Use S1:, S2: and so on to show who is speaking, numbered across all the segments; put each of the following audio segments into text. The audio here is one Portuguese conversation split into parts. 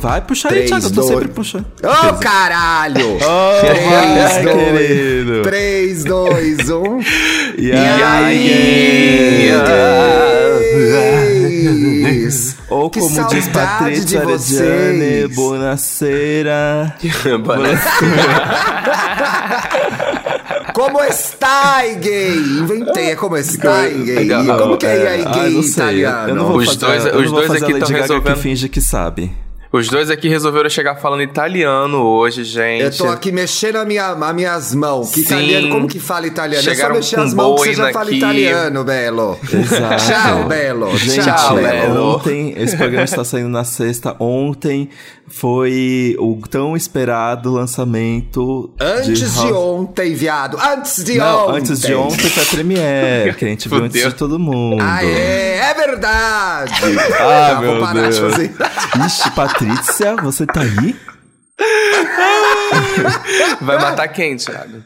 S1: Vai puxar aí, Thiago. Eu tô sempre puxando.
S2: Ô, caralho!
S1: Oh, vai, querido.
S2: 3, 2, 1.
S1: E
S3: aí?
S1: Ou
S2: Que
S1: como diz
S2: saudade
S1: Patrícia
S2: de
S1: Arediane,
S2: vocês.
S1: buonasera.
S2: Como está, gay? Inventei, é como está, gay?
S3: Legal.
S2: Como que é aí,
S1: Ah,
S2: gay
S1: não sei.
S2: italiano?
S1: Eu não vou
S3: Os
S1: fazer,
S3: dois- os dois aqui
S1: a Lady
S3: tão
S1: Gaga
S3: resolvendo.
S1: que finge que sabe.
S3: Os dois aqui resolveram chegar falando italiano hoje, gente.
S2: Eu tô aqui mexendo a minha, as minhas mãos. Que
S3: Sim.
S2: italiano, como que fala italiano?
S3: Chegaram
S2: é só mexer as mãos que você já fala
S3: aqui.
S2: italiano, Belo.
S1: Exato.
S2: Tchau, Belo.
S1: Gente,
S2: Tchau, Belo.
S1: ontem, esse programa está saindo na sexta. Ontem foi o tão esperado lançamento.
S2: Antes de,
S1: House-
S2: ontem, viado. Antes de
S1: Não,
S2: ontem.
S1: antes de ontem foi a Premiere, que a gente viu antes de todo mundo.
S2: Ah, é, é verdade.
S1: Ah,
S2: Tá,
S1: meu
S2: vou parar de
S1: Deus.
S2: fazer.
S1: Ixi, Patrícia, você tá aí?
S3: Vai matar quem, Thiago?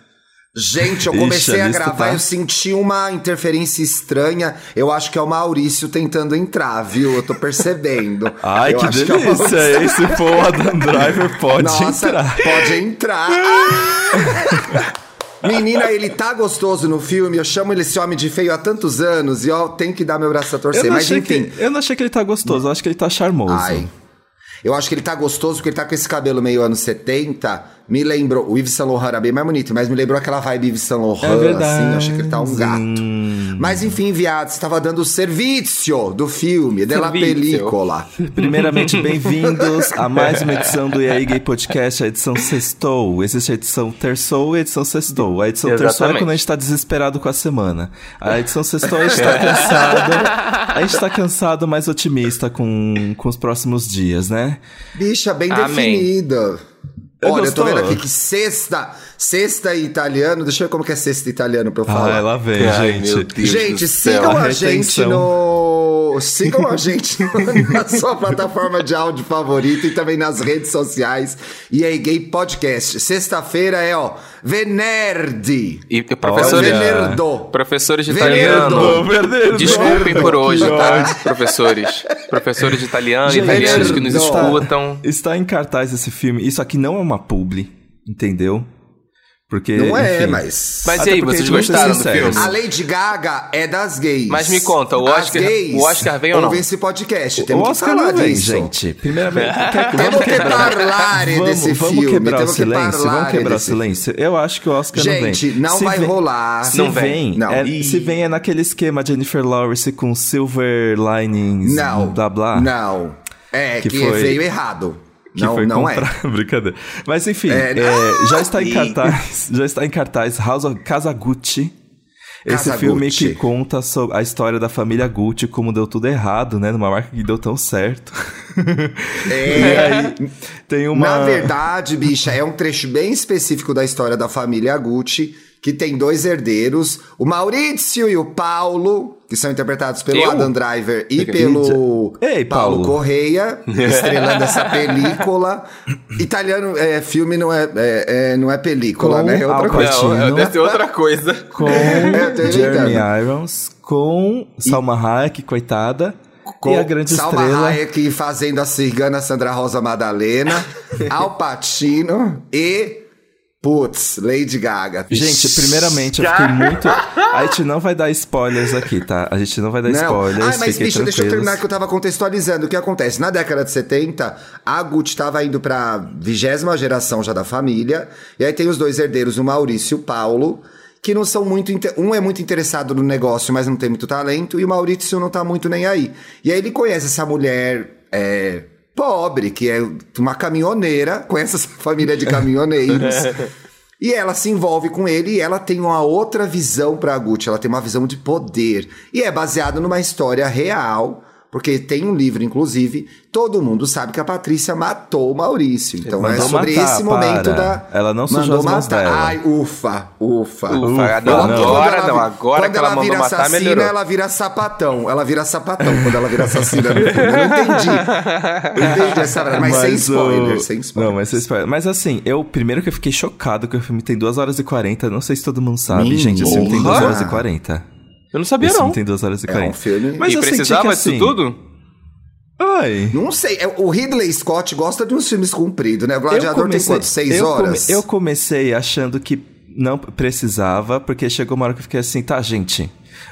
S2: Gente, eu
S1: Ixi,
S2: comecei
S1: a
S2: a gravar,
S1: tá-
S2: eu senti uma interferência estranha. Eu acho que é o Maurício tentando entrar, viu? Eu tô percebendo.
S1: Ai,
S2: Eu
S1: que
S2: é
S1: delícia!
S2: Maurício.
S1: Esse for o Adam Driver pode
S2: Nossa,
S1: entrar.
S2: pode entrar. Menina, ele tá gostoso no filme. Eu chamo ele esse homem de feio há tantos anos e eu tenho que dar meu braço a torcer. Mas enfim.
S1: que, eu não achei que ele tá gostoso, eu acho que ele tá charmoso.
S2: Ai. Eu acho que ele tá gostoso porque ele tá com esse cabelo meio anos 70. Me lembrou. O Yves Saint Laurent era bem mais bonito, mas me lembrou aquela vibe Yves Saint Laurent,
S1: É verdade.
S2: assim. Eu achei que ele tá um gato. Mas enfim, viado, você tava dando o serviço do filme,
S3: Servizio.
S2: película.
S1: Primeiramente, bem-vindos a mais uma edição do EA Gay Podcast, a edição Sextou. Existe a edição Terçou e a edição Sextou. A edição Terçou é
S3: Exatamente.
S1: quando a gente tá desesperado com a semana. A edição Sextou a gente tá cansado. A gente tá cansado, mas otimista com, com os próximos dias, né?
S2: Bicha, bem
S3: Amém.
S2: definida. Olha, eu tô vendo aqui que sexta, sexta em italiano. Deixa eu ver como que é sexta em italiano pra eu falar.
S1: Ah, ela vem,
S3: Ai,
S1: gente.
S2: Gente, sigam a
S1: Retenção.
S2: gente no. Sigam a gente na sua plataforma de áudio favorita e também nas redes sociais. E aí, Gay Podcast. Sexta-feira é, ó, Venerdi.
S3: E professores.
S2: Venerdo.
S3: professores de
S2: Venerdo.
S3: italiano.
S1: Verdadeiro.
S3: Desculpem por hoje, tá? Professores. Professores de italiano,
S1: Gente,
S3: italianos que nos
S2: está-
S3: escutam.
S1: Está em cartaz esse filme. Isso aqui não é uma publi, entendeu? Porque.
S2: Não é,
S1: enfim.
S2: mas.
S3: Mas e aí, vocês gostaram do filme?
S2: A Lady Gaga é das gays.
S3: Mas me conta, o
S2: As
S3: Oscar-
S2: gays
S3: o Oscar vem ou não?
S2: ouvem esse podcast.
S1: O
S2: Temos
S1: Oscar
S2: que falar
S1: não vem,
S2: disso.
S1: gente. Primeiramente,
S2: Temos
S1: vamos
S2: que
S1: vamos,
S2: desse
S1: vamos
S2: filme,
S1: quebrar o silêncio, vamos quebrar o silêncio. Eu acho que o Oscar não vem.
S2: Gente, não
S1: Se
S2: vai
S1: vem-
S2: rolar.
S1: Se
S3: Não
S1: vem,
S3: vem.
S2: Não.
S1: é-
S3: Ih.
S1: se vem é naquele esquema Jennifer Lawrence com Silver Linings,
S2: Não.
S1: blá blá.
S2: Não. É,
S1: Que
S2: que,
S1: foi-
S2: veio errado.
S1: Que
S2: não,
S1: foi
S2: não é.
S1: comprar. Brincadeira. Mas enfim,
S2: É,
S1: é, já está em cartaz, já está em cartaz House of Kazaguchi. Esse
S2: Casa
S1: filme
S2: Gucci.
S1: que conta a história da família Gucci, como deu tudo errado, né? Numa marca que deu tão certo.
S2: É.
S1: E aí tem uma.
S2: Na verdade, bicha, é um trecho bem específico da história da família Gucci, que tem dois herdeiros, o Maurício e o Paulo, que são interpretados pelo
S3: Eu?
S2: Adam Driver e
S3: Fica-
S2: pelo
S1: Ei,
S2: Paulo
S1: Paulo.
S2: Correia, estrelando essa película. Italiano, é, filme não é, é- é- não é película,
S1: Com
S2: né? É outra
S1: Al
S2: coisa.
S3: Não, deve ser outra coisa.
S1: com
S2: Eu tô
S1: Jeremy. Irons, com Salma Hayek, coitada,
S2: Com
S1: e a grande
S2: Salma
S1: estrela.
S2: Hayek fazendo a cigana Sandra Rosa Madalena, Al Pacino e... Putz, Lady Gaga.
S1: Gente, primeiramente, eu fiquei muito. A gente não vai dar spoilers aqui, tá? A gente não vai dar
S2: Não.
S1: spoilers.
S2: Ah, mas bicho, deixa eu
S1: tranquilos.
S2: terminar que eu tava contextualizando. O que acontece? Na década de 70, a Gucci tava indo pra vigésima geração já da família. E aí tem os dois herdeiros, o Maurício e o Paulo, que não são muito. Um é muito interessado no negócio, mas não tem muito talento, e o Maurício não tá muito nem aí. E aí ele conhece essa mulher. é, Pobre, que é uma caminhoneira, conhece essa família de caminhoneiros. E ela se envolve com ele e ela tem uma outra visão pra Gucci, ela tem uma visão de poder. E é baseado numa história real, porque tem um livro, inclusive, todo mundo sabe que a Patrícia matou o Maurício. Então é sobre
S1: matar,
S2: esse momento
S1: para.
S2: da.
S1: Ela não sujou
S2: mandou
S1: as mãos
S2: matar.
S1: dela.
S2: Ai, ufa, ufa.
S3: Ufa,
S1: Ufa,
S3: não,
S1: não.
S3: agora
S2: Quando
S3: não, agora
S2: quando
S3: que ela mandou
S2: vira
S3: matar,
S2: assassina,
S3: melhorou.
S2: ela vira sapatão. Ela vira sapatão quando ela vira assassina. Eu não entendi. Eu entendi essa frase, mas, sem
S1: o-
S2: spoiler, sem spoiler.
S1: Não, mas sem spoiler. Mas assim, eu primeiro que eu fiquei chocado que o filme tem 2 horas e 40. Não sei se todo mundo sabe,
S2: Minha
S1: gente. Esse filme tem 2
S2: porra.
S1: horas e 40.
S3: Eu não sabia,
S1: Esse
S3: não.
S1: filme tem 2 horas e
S2: É
S1: 40.
S2: um filme-
S1: Mas
S3: e
S1: eu senti
S3: precisava
S1: que,
S3: disso
S1: assim,
S3: tudo?
S1: Ai.
S2: Não sei, é, o Ridley Scott gosta de uns filmes compridos, né? O
S1: Eu
S2: Gladiador tem
S1: comecei-
S2: quanto? Seis
S1: eu come-
S2: horas?
S1: eu comecei achando que não precisava, porque chegou uma hora que eu fiquei assim, tá, gente,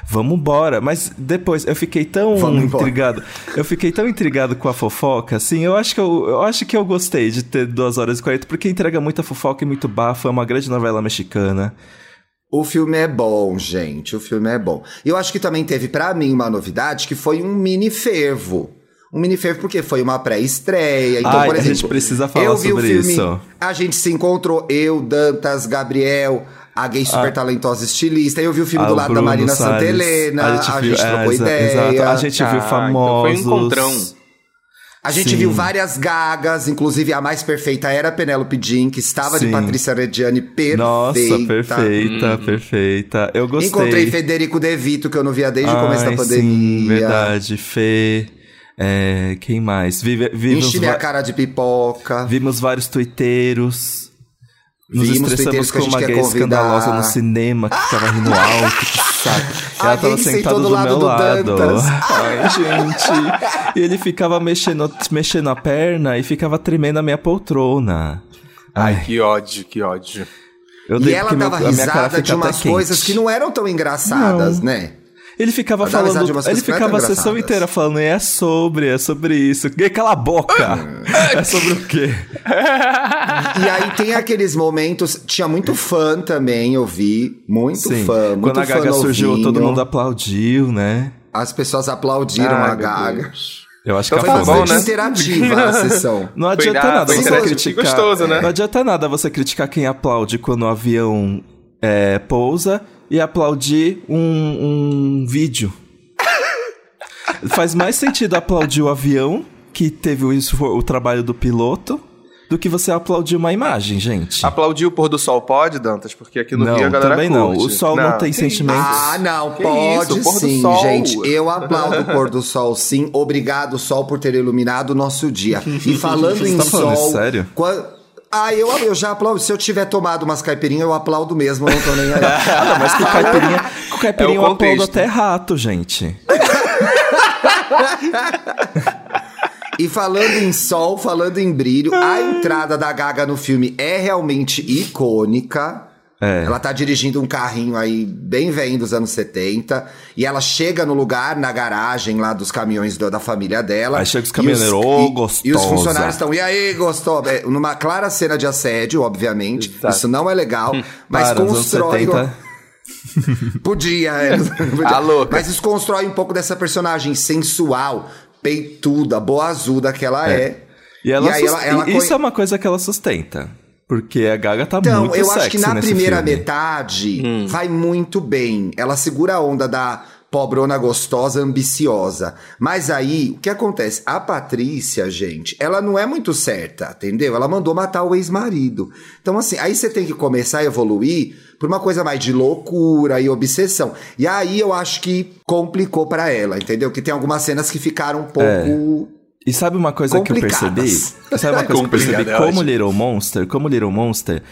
S1: vamos embora. Mas depois eu fiquei tão
S2: Vamos embora.
S1: intrigado. Eu fiquei tão intrigado com a fofoca, assim, eu acho que eu, eu acho que eu gostei de ter 2 horas e 40, porque entrega muita fofoca e muito bafo, é uma grande novela mexicana.
S2: O filme é bom, gente. O filme é bom. E eu acho que também teve pra mim uma novidade que foi um mini fervo. Um mini fervo porque foi uma pré-estreia. Então,
S1: Ai,
S2: por
S1: a
S2: exemplo,
S1: gente precisa falar
S2: eu vi o
S1: sobre
S2: filme,
S1: isso.
S2: A gente se encontrou, eu, Dantas, Gabriel, a gay super talentosa estilista. Eu vi o filme
S1: Ah,
S2: do lado
S1: Bruno
S2: da Marina
S1: Salles.
S2: Santelena. A gente,
S1: viu-
S2: trocou
S1: é, exa-
S2: ideia.
S1: Exato. A gente
S3: Ah,
S1: viu
S3: então
S1: famosos.
S3: foi um encontrão.
S2: A gente
S1: Sim.
S2: viu várias gagas, inclusive a mais perfeita era a Penélope Jean, que estava de
S1: Sim.
S2: Patrícia Reggiani perfeita.
S1: Nossa, perfeita, perfeita. Eu gostei.
S2: Encontrei Federico De Vito, que eu não via desde o começo da
S1: Ai,
S2: pandemia.
S1: Sim, verdade. Fê. é, quem mais? Vive, vimos,
S2: Enchi minha cara de pipoca.
S1: vimos vários tuiteiros. Nos
S2: Vimos
S1: estressamos com uma gay
S2: convidar.
S1: escava no cinema que ficava rindo alto, que saco. E ela tava sentada
S2: do
S1: meu
S2: do
S1: lado.
S2: Dantas.
S1: Ai, gente. E ele ficava mexendo, mexendo a perna e ficava tremendo a minha poltrona. Ai,
S3: Que ódio, que ódio.
S1: eu
S2: E ela
S1: meu-
S2: dava
S1: cara
S2: risada de umas coisas que não eram tão engraçadas, né?
S1: Ele ficava falando, ele ficava a sessão inteira falando, é sobre, é sobre isso. E cala a boca! é sobre o quê?
S2: E aí tem aqueles momentos. Tinha muito fã também, eu vi. Muito
S1: Sim.
S2: fã. Muito
S1: Quando a
S2: fã
S1: Gaga surgiu, todo mundo aplaudiu, né?
S2: As pessoas aplaudiram
S3: Ai,
S2: a Gaga.
S3: Deus.
S1: Eu acho
S3: Então
S1: que
S2: Foi
S1: a
S3: bom, né?
S2: interativa a sessão.
S1: Não
S3: Foi
S1: adianta
S3: da-
S1: nada
S3: foi
S1: você criticar.
S3: gostoso, né?
S1: Não adianta nada você criticar quem aplaude quando o avião é, pousa e aplaudir um, um vídeo. Faz mais sentido aplaudir o avião, que teve o, o trabalho do piloto, do que você aplaudir uma imagem, gente.
S3: Aplaudir o pôr do sol pode, Dantas? Porque aqui no
S1: Não,
S3: Rio a galera
S1: também não. O sol não tem
S3: que
S1: sentimento.
S3: isso.
S2: Ah, não,
S3: Que
S2: pode
S3: isso, pôr do
S2: sim,
S3: sol.
S2: gente. Eu aplaudo o pôr do sol, sim. Obrigado, sol, por ter iluminado o nosso dia. E falando em
S1: tá falando
S2: sol.
S1: sério?
S2: Ah, eu, eu já aplaudo. Se eu tiver tomado umas caipirinhas, eu aplaudo mesmo, não tô nem aí.
S1: Ah, não, mas com caipirinha, com caipirinha
S3: É
S1: eu aplaudo até rato, gente.
S2: E falando em sol, falando em brilho, a entrada da Gaga no filme é realmente icônica.
S1: É.
S2: Ela tá dirigindo um carrinho aí bem velho dos anos 70. E ela chega no lugar, na garagem lá dos caminhões do- da família dela.
S1: Aí chega os caminhoneiros, "Ô,
S2: e- E os
S1: gostosa."
S2: funcionários estão, e aí, gostou? É, numa clara cena de assédio, obviamente.
S3: Exato.
S2: Isso não é legal. Mas
S1: Para,
S2: constrói.
S1: 70.
S2: Podia, é. Podia.
S3: A louca.
S2: Mas isso constrói um pouco dessa personagem sensual, peituda, boazuda que ela é.
S1: E, ela
S2: E ela- ela
S1: Isso é uma coisa que ela sustenta. Porque a Gaga tá
S2: Então,
S1: muito
S2: eu
S1: sexy
S2: acho que na primeira
S1: filme.
S2: metade vai muito bem. Ela segura a onda da pobrona gostosa, ambiciosa. Mas aí, o que acontece? A Patrícia, gente, ela não é muito certa, entendeu? Ela mandou matar o ex-marido. Então, assim, aí você tem que começar a evoluir por uma coisa mais de loucura e obsessão. E aí eu acho que complicou pra ela, entendeu? Que tem algumas cenas que ficaram um pouco.
S1: E sabe uma coisa que eu percebi? Sabe uma coisa que eu percebi?
S3: É
S1: Como. Little Monster, como Little Monster,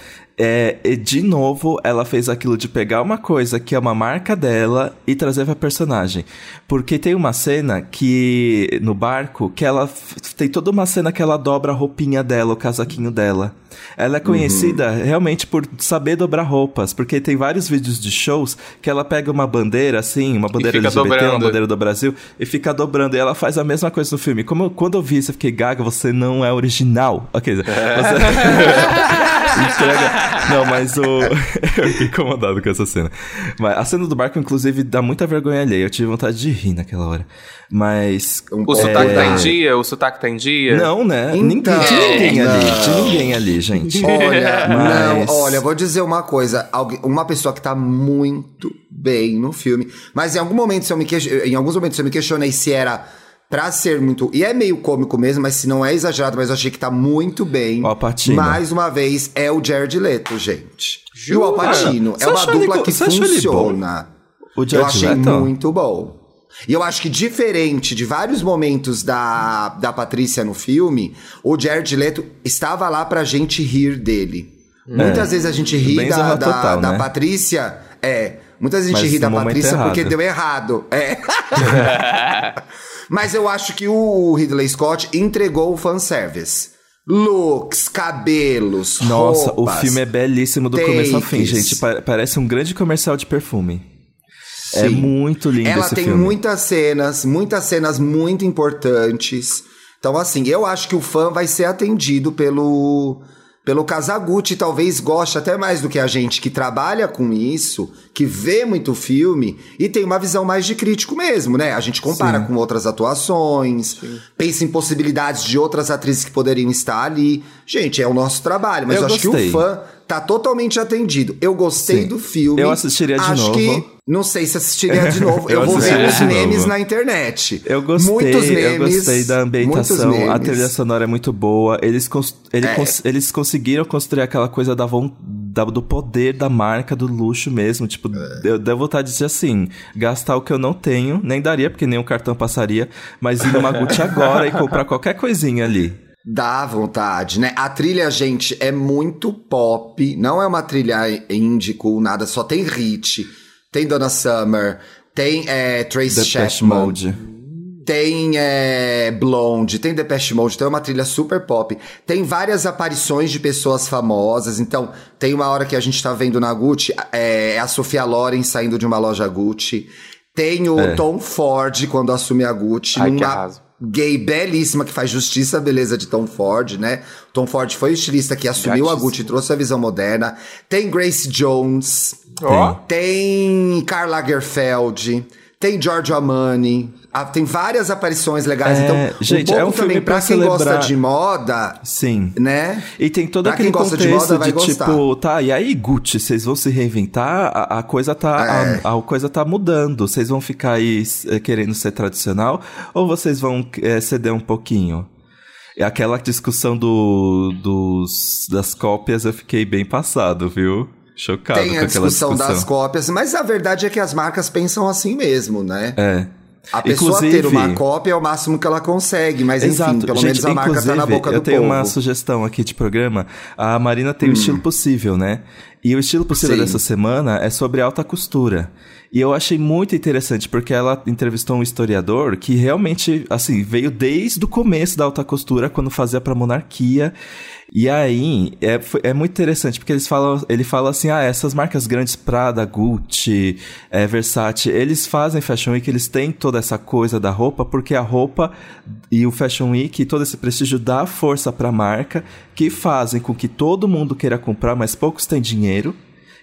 S1: é, e de novo ela fez aquilo de pegar uma coisa que é uma marca dela e trazer pra personagem. Porque tem uma cena que no barco que ela tem toda uma cena que ela dobra a roupinha dela, o casaquinho dela. Ela é conhecida realmente por saber dobrar roupas, porque tem vários vídeos de shows que ela pega uma bandeira assim, uma bandeira LGBT, uma
S3: dobrando.
S1: bandeira do Brasil e fica dobrando. E ela faz a mesma coisa no filme. Como quando eu vi isso, eu fiquei, Gaga, você não é original. Ok, você... Entrega... Não, mas o... eu fiquei incomodado com essa cena. Mas a cena do barco, inclusive, dá muita vergonha alheia. Eu tive vontade de rir naquela hora. Mas...
S3: O
S2: pouco-
S3: sotaque tá
S2: É.
S3: em dia? O sotaque tá em dia?
S1: Não, né?
S2: Então,
S1: ninguém, de ninguém ali. De
S2: não.
S1: ninguém ali, gente.
S2: Olha,
S1: Mas-
S2: não, olha, vou dizer uma coisa. Alguém- Uma pessoa que tá muito bem no filme. Mas em algum momento, se eu me queix- em alguns momentos eu me questionei se era pra ser muito. E é meio cômico mesmo, mas se não é exagerado, mas eu achei que tá muito bem.
S1: O Al Pacino.
S2: Mais uma vez, é o Jared Leto, gente. E o Al
S3: Jura?
S2: Pacino
S1: Você
S2: é uma
S1: ele
S2: dupla
S1: co-
S2: que
S1: você ele
S2: funciona.
S1: O
S2: Eu
S1: Jared
S2: achei
S1: Leto?
S2: muito bom. E eu acho que diferente de vários momentos da, da Patrícia no filme, o Jared Leto estava lá pra gente rir dele. Muitas vezes a gente ri
S1: Bem
S2: da, da,
S1: Total,
S2: da
S1: né?
S2: Patrícia, é, Muita gente
S1: Mas
S2: ri da Patrícia porque
S1: errado.
S2: deu errado. É. Mas eu acho que o Ridley Scott entregou o fanservice. Looks, cabelos,
S1: Nossa,
S2: roupas.
S1: o filme é belíssimo do começo ao fim,
S2: takes.
S1: gente. Pa- parece um grande comercial de perfume. É
S2: Sim.
S1: muito lindo
S2: Ela tem
S1: filme.
S2: muitas cenas, muitas cenas muito importantes. Então, assim, eu acho que o fã vai ser atendido pelo, pelo Kazaguchi. Talvez goste até mais do que a gente que trabalha com isso, que vê muito filme e tem uma visão mais de crítico mesmo, né? A gente compara
S1: Sim.
S2: com outras atuações, pensa em possibilidades de outras atrizes que poderiam estar ali. Gente, é o nosso trabalho, mas eu,
S1: Eu
S2: acho que o fã tá totalmente atendido. Eu gostei
S1: Sim.
S2: do filme.
S1: Eu assistiria de
S2: acho
S1: novo.
S2: que não sei se assistiria de novo. eu
S1: Eu
S2: vou ver os memes na internet.
S1: Eu gostei,
S2: Muitos memes,
S1: eu gostei da ambientação, a trilha sonora é muito boa. Eles, cons- ele
S2: É.
S1: cons- eles conseguiram construir aquela coisa da, da- do poder da marca, do luxo mesmo. Tipo,
S2: É.
S1: eu deu vontade de dizer assim: gastar o que eu não tenho, nem daria, porque nenhum cartão passaria, mas ir numa Gucci agora e comprar qualquer coisinha ali.
S2: Dá vontade, né? A trilha, gente, é muito pop. Não é uma trilha indie cool, nada. Só tem hit. Tem Donna Summer. Tem é, Trace Chapman.
S1: Mode.
S2: Tem é, Blonde, tem Depeche Mode, tem uma trilha super pop. Tem várias aparições de pessoas famosas. Então, tem uma hora que a gente tá vendo na Gucci, é, é a Sofia Loren saindo de uma loja Gucci. Tem o
S1: É.
S2: Tom Ford quando assume a Gucci.
S3: Ai, que
S2: numa
S3: arraso.
S2: Gay belíssima que faz justiça à beleza de Tom Ford, né? Tom Ford foi o estilista que assumiu a
S3: Gatíssimo.
S2: Gucci, trouxe a visão moderna. Tem Grace Jones.
S3: Ó.
S2: Tem Karl Lagerfeld, tem Giorgio Armani, ah, tem várias aparições legais.
S1: É,
S2: então,
S1: gente,
S2: um
S1: é um filme
S2: também
S1: pra
S2: pra quem gosta
S1: celebrar-
S2: de moda,
S1: Sim.
S2: né?
S1: E tem todo
S2: Pra
S1: aquele
S2: gosta de
S1: contexto de,
S2: moda, gostar.
S1: tipo, tá, e aí, Gucci, vocês vão se reinventar? A, a coisa tá
S2: É.
S1: a, a coisa tá mudando. Vocês vão ficar aí eh, querendo ser tradicional ou vocês vão eh, ceder um pouquinho? E aquela discussão do, dos, das cópias eu fiquei bem passado, viu? Chocado
S2: tem
S1: com
S2: a
S1: aquela
S2: discussão,
S1: discussão.
S2: das cópias, mas a verdade é que as marcas pensam assim mesmo, né?
S1: É.
S2: A pessoa
S1: Inclusive-
S2: ter uma cópia é o máximo que ela consegue, mas enfim,
S1: Exato.
S2: pelo
S1: Gente,
S2: menos a marca tá na boca
S1: eu
S2: do
S1: tenho
S2: povo. Hum.
S1: uma sugestão aqui de programa. A Marina tem o estilo possível, né? E o estilo possível
S2: Sim.
S1: dessa semana é sobre alta costura. E eu achei muito interessante porque ela entrevistou um historiador que realmente, assim, veio desde o começo da alta costura, quando fazia pra monarquia. E aí, é, é muito interessante, porque eles falam, ele fala assim, ah, essas marcas grandes, Prada, Gucci, é, Versace, eles fazem Fashion Week, eles têm toda essa coisa da roupa, porque a roupa e o Fashion Week, todo esse prestígio dá força pra marca, que fazem com que todo mundo queira comprar, mas poucos têm dinheiro.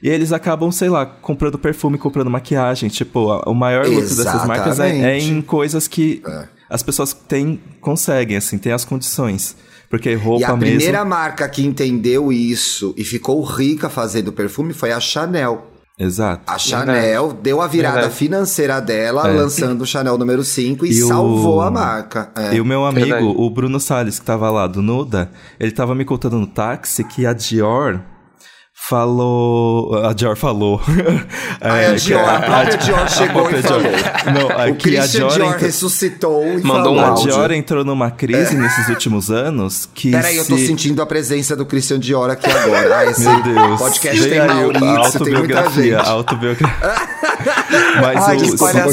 S1: E eles acabam, sei lá, comprando perfume, comprando maquiagem. Tipo, a- o maior lucro dessas marcas é, é em coisas que
S2: É.
S1: as pessoas têm, conseguem, assim, têm as condições. Porque roupa
S2: E a
S1: mesmo.
S2: primeira marca que entendeu isso e ficou rica fazendo perfume foi a Chanel.
S1: Exato.
S2: A Chanel deu a virada
S3: Verdade.
S2: financeira dela
S1: É.
S2: lançando o Chanel número 5 e,
S1: E o-
S2: salvou a marca. É.
S1: E o meu amigo,
S3: Verdade.
S1: o Bruno Salles, que tava lá do Nuda, ele tava me contando no táxi que a Dior falou. A Dior falou.
S2: A
S1: que
S2: Dior, a própria Dior
S1: a
S2: chegou
S1: própria
S2: e
S1: Dior-
S2: falou.
S1: Não, é
S2: o
S1: que a
S2: Christian
S1: Dior,
S2: Dior, ressuscitou e
S3: Mandou
S2: falou.
S3: um
S1: a
S3: áudio.
S1: Dior entrou numa crise nesses últimos anos que.
S2: Peraí, eu tô
S1: se-
S2: sentindo a presença do Christian Dior aqui agora. Ah, esse
S1: Meu Deus.
S2: podcast
S1: Vem
S2: tem
S1: aí
S2: Maurício,
S1: a
S2: tem muita
S1: autobiografia,
S2: gente.
S1: a autobiografia. Mas
S2: Ai,
S1: o,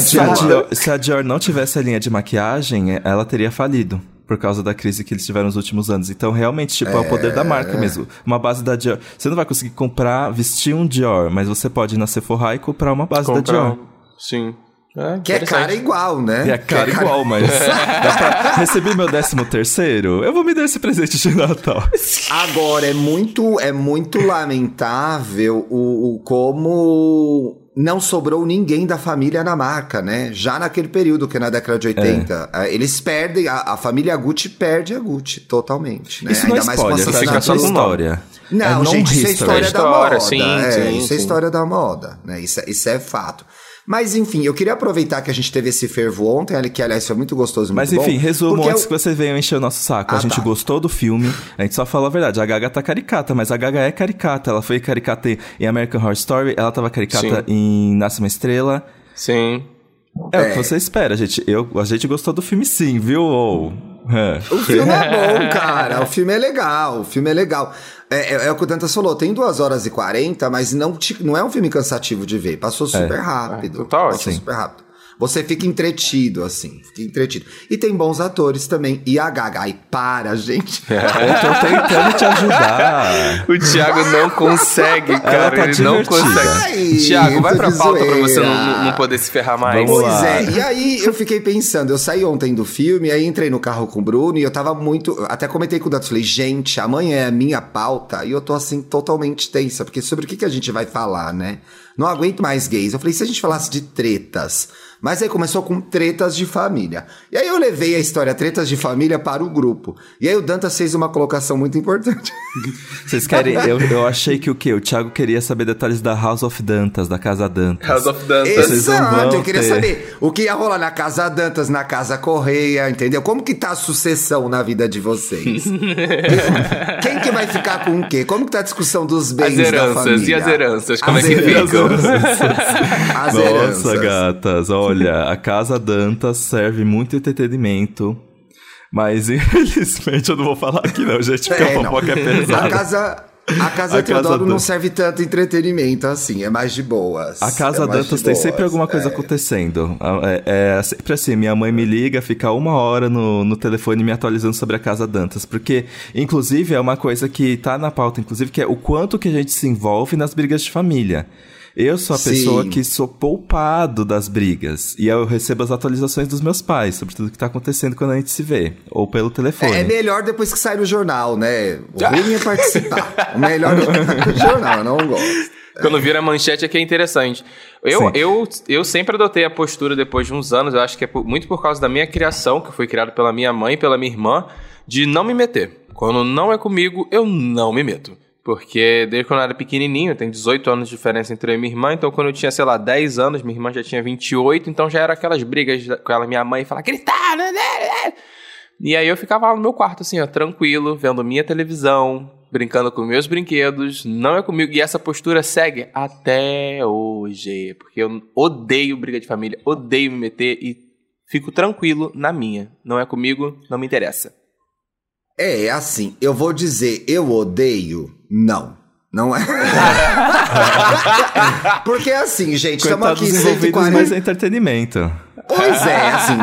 S1: se, se a Dior, se a Dior não tivesse a linha de maquiagem, ela teria falido. Por causa da crise que eles tiveram nos últimos anos. Então, realmente, tipo, é, o poder da marca mesmo. Uma base da Dior. Você não vai conseguir comprar, vestir um Dior, mas você pode ir na Sephora e comprar uma base da
S3: Comprar
S1: Dior.
S3: um- Sim. É,
S2: Que é cara igual, né?
S1: E é
S2: Que
S1: caro igual, mas. dá pra... Recebi meu décimo terceiro, eu vou me dar esse presente de Natal.
S2: Agora, é muito, é muito lamentável o, o como não sobrou ninguém da família na marca, né? Já naquele período, que é na década de 80.
S1: É.
S2: eh, Eles perdem, a, a família Gucci perde a Gucci totalmente, né?
S1: Isso não é spoiler,
S2: com
S3: fica
S1: é
S3: só o
S1: história.
S2: Não,
S1: é
S2: gente, isso é
S1: non-history.
S2: história da
S3: História,
S2: moda.
S3: sim,
S2: é,
S3: sim,
S2: isso é
S3: sim.
S2: história da moda, né? Isso é, isso é fato. Mas enfim, eu queria aproveitar que a gente teve esse fervo ontem, ali, que aliás foi muito gostoso, muito
S1: Mas
S2: bom,
S1: enfim, resumo
S2: porque
S1: antes
S2: eu-
S1: que você venha encher o nosso saco.
S2: Ah,
S1: a gente
S2: tá.
S1: gostou do filme, a gente só fala a verdade. A Gaga tá caricata, mas a Gaga é caricata. Ela foi caricata em- American Horror Story, ela tava caricata
S3: Sim.
S1: em Nasce uma Estrela.
S3: Sim.
S1: É, o
S2: É.
S1: que você espera, gente. Eu, a gente gostou do filme sim, viu? É.
S2: O filme é bom, cara. O filme é legal. O filme é legal. É, é, é o que o Dantas falou, tem 2 horas e 40, mas não, te- não é um filme cansativo de ver. Passou super rápido.
S3: É, total,
S2: Passou
S1: sim.
S2: super rápido. Você fica entretido, assim. Fica entretido. E tem bons atores também. E a Gaga. Ai, para, gente.
S1: Eu tô tentando te ajudar.
S3: O Thiago não consegue, cara.
S1: tá
S3: ele não consegue.
S2: Ai,
S3: Thiago, vai pra pauta pra você
S2: zoeira.
S3: não, não- não poder se ferrar mais.
S1: Vamos
S2: Pois
S1: lá.
S2: é, e aí eu fiquei pensando, eu saí ontem do filme, aí entrei no carro com o Bruno e eu tava muito. Até comentei com o Dato, falei, gente, amanhã é a minha pauta e eu tô assim totalmente tensa, porque sobre o que, que a gente vai falar, né? Não aguento mais gays. Eu falei, se a gente falasse de tretas. Mas aí começou com tretas de família. E aí eu levei a história tretas de família para o grupo. E aí o Dantas fez uma colocação muito importante.
S1: Vocês querem. Eu, eu achei que o quê? O Thiago queria saber detalhes da House of Dantas, da Casa Dantas.
S3: House of Dantas.
S2: Exato, eu queria
S1: ter.
S2: saber o que ia rolar na Casa Dantas, na Casa Correia, entendeu? Como que tá a sucessão na vida de vocês? Quem que vai ficar com o quê? Como que tá a discussão dos bens
S3: As
S2: da
S3: heranças,
S2: família?
S3: e as heranças, como
S2: As
S3: é que ficam?
S2: As
S1: Nossa,
S2: heranças.
S1: gatas, olha, a Casa Dantas serve muito entretenimento. Mas infelizmente eu não vou falar aqui, não, gente, porque
S2: É,
S1: a
S2: não.
S1: fofoca é
S2: A
S1: pesada.
S2: casa, a casa
S1: A
S2: Teodoro
S1: Casa
S2: não serve tanto entretenimento assim, é mais de boas.
S1: A Casa
S2: é
S1: Dantas tem
S2: boas,
S1: sempre alguma coisa
S2: é.
S1: acontecendo. É, é sempre assim, minha mãe me liga, fica uma hora no, no telefone me atualizando sobre a Casa Dantas. Porque, inclusive, é uma coisa que tá na pauta, inclusive, que é o quanto que a gente se envolve nas brigas de família. Eu sou a
S2: Sim.
S1: pessoa que sou poupado das brigas. E eu recebo as atualizações dos meus pais sobre tudo que tá acontecendo quando a gente se vê. Ou pelo telefone.
S2: É, é melhor depois que sai no jornal, né? O ruim é participar. O melhor é no jornal, eu não gosto.
S3: Quando vira manchete é que é interessante. Eu,
S1: Sim.
S3: eu, eu sempre adotei a postura depois de uns anos, eu acho que é por- muito por causa da minha criação, que foi criada pela minha mãe e pela minha irmã, de não me meter. Quando não é comigo, eu não me meto. Porque desde quando eu era pequenininho, tenho 18 anos de diferença entre eu e minha irmã, então quando eu tinha, sei lá, 10 anos, minha irmã já tinha 28, então já era aquelas brigas com ela minha mãe, falar, gritar, né, né. E aí eu ficava lá no meu quarto, assim, ó, tranquilo, vendo minha televisão, brincando com meus brinquedos, não é comigo. E essa postura segue até hoje. Porque eu odeio briga de família, odeio me meter e fico tranquilo na minha. Não é comigo, não me interessa.
S2: É, assim, eu vou dizer, eu odeio? Não. Não é. Porque assim, gente, estamos aqui
S1: envolvidos
S2: 140.
S1: mais entretenimento.
S2: Pois é, assim.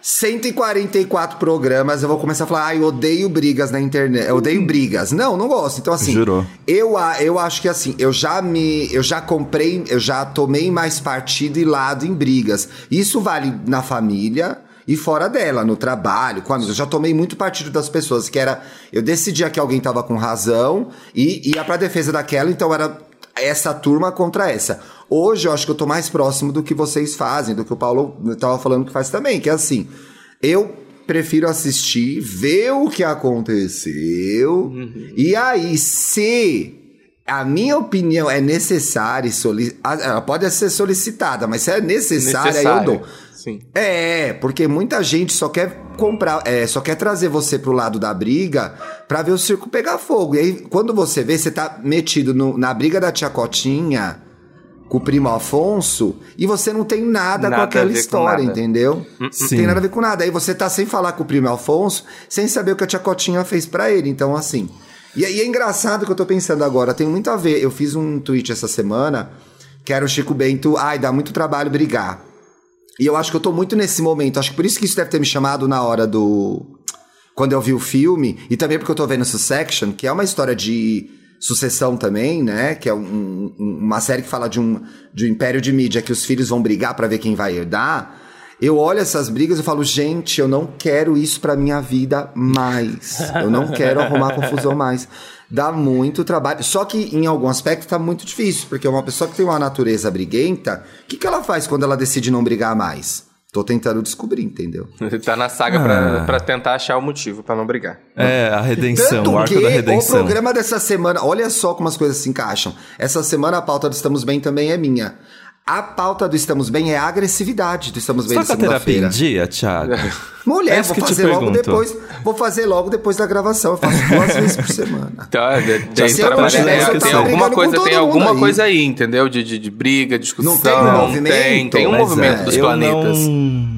S2: 144 programas, eu vou começar a falar, ai, eu odeio brigas na internet. Eu odeio brigas. Não, não gosto. Então, assim.
S1: Jurou.
S2: Eu, eu acho que assim, eu já me. Eu já comprei, eu já tomei mais partido e lado em brigas. Isso vale na família e fora dela, no trabalho, com amigos. Eu já tomei muito partido das pessoas, que era. Eu decidia que alguém tava com razão e ia pra defesa daquela, então era essa turma contra essa. Hoje eu acho que eu tô mais próximo do que vocês fazem, do que o Paulo tava falando que faz também, que é assim. Eu prefiro assistir, ver o que aconteceu. E aí, se a minha opinião é necessária e soli- ah, ela pode ser solicitada, mas se é necessária, eu dou.
S3: Sim.
S2: É, porque muita gente só quer comprar, é, só quer trazer você pro lado da briga pra ver o circo pegar fogo. E aí, quando você vê, você tá metido no- na briga da tia Cotinha com o primo Afonso e você não tem nada,
S3: Nada
S2: com aquela
S3: com
S2: história,
S3: nada.
S2: entendeu? Não
S1: Sim.
S2: tem nada a ver com nada. Aí você tá sem falar com o primo Alfonso, sem saber o que a tia Cotinha fez pra ele. Então, assim. E, e é engraçado que eu tô pensando agora, tem muito a ver. Eu fiz um tweet essa semana que era o Chico Bento, ai, dá muito trabalho brigar. E eu acho que eu tô muito nesse momento. Acho que por isso que isso deve ter me chamado na hora do. Quando eu vi o filme. E também porque eu tô vendo Succession, que é uma história de sucessão também, né? Que é um- um- uma série que fala de um, de um império de mídia que os filhos vão brigar pra ver quem vai herdar. Eu olho essas brigas e falo, gente, eu não quero isso pra minha vida mais. Eu não quero arrumar confusão mais. Dá muito trabalho. Só que em algum aspecto tá muito difícil, porque uma pessoa que tem uma natureza briguenta, o que, que ela faz quando ela decide não brigar mais? Tô tentando descobrir, entendeu?
S3: Tá na saga
S1: Ah.
S3: pra, pra tentar achar o motivo pra não brigar.
S1: É, a redenção,
S2: Tanto
S1: o arco
S2: que
S1: da
S2: o
S1: redenção.
S2: programa dessa semana, olha só como as coisas se encaixam. Essa semana a pauta do Estamos Bem também é minha. A pauta do Estamos Bem é a agressividade do Estamos Bem
S1: Você
S2: de
S1: tá
S2: segunda-feira.
S1: dia, Thiago?
S2: Mulher,
S1: É
S2: vou fazer logo
S1: pergunto.
S2: depois. Vou fazer logo depois da gravação. Eu faço duas vezes por semana.
S3: Então, de- tem,
S2: se eu
S3: trabalha-
S1: tivesse,
S3: tem-
S1: eu
S3: tem
S1: tava
S3: alguma
S2: brigando
S3: coisa, tem alguma
S2: aí.
S3: coisa aí, entendeu? De, de, de briga, discussão.
S2: Não tem um movimento?
S3: Tem, tem um
S2: Mas
S3: movimento
S2: é,
S3: dos
S1: eu
S3: planetas.
S1: não...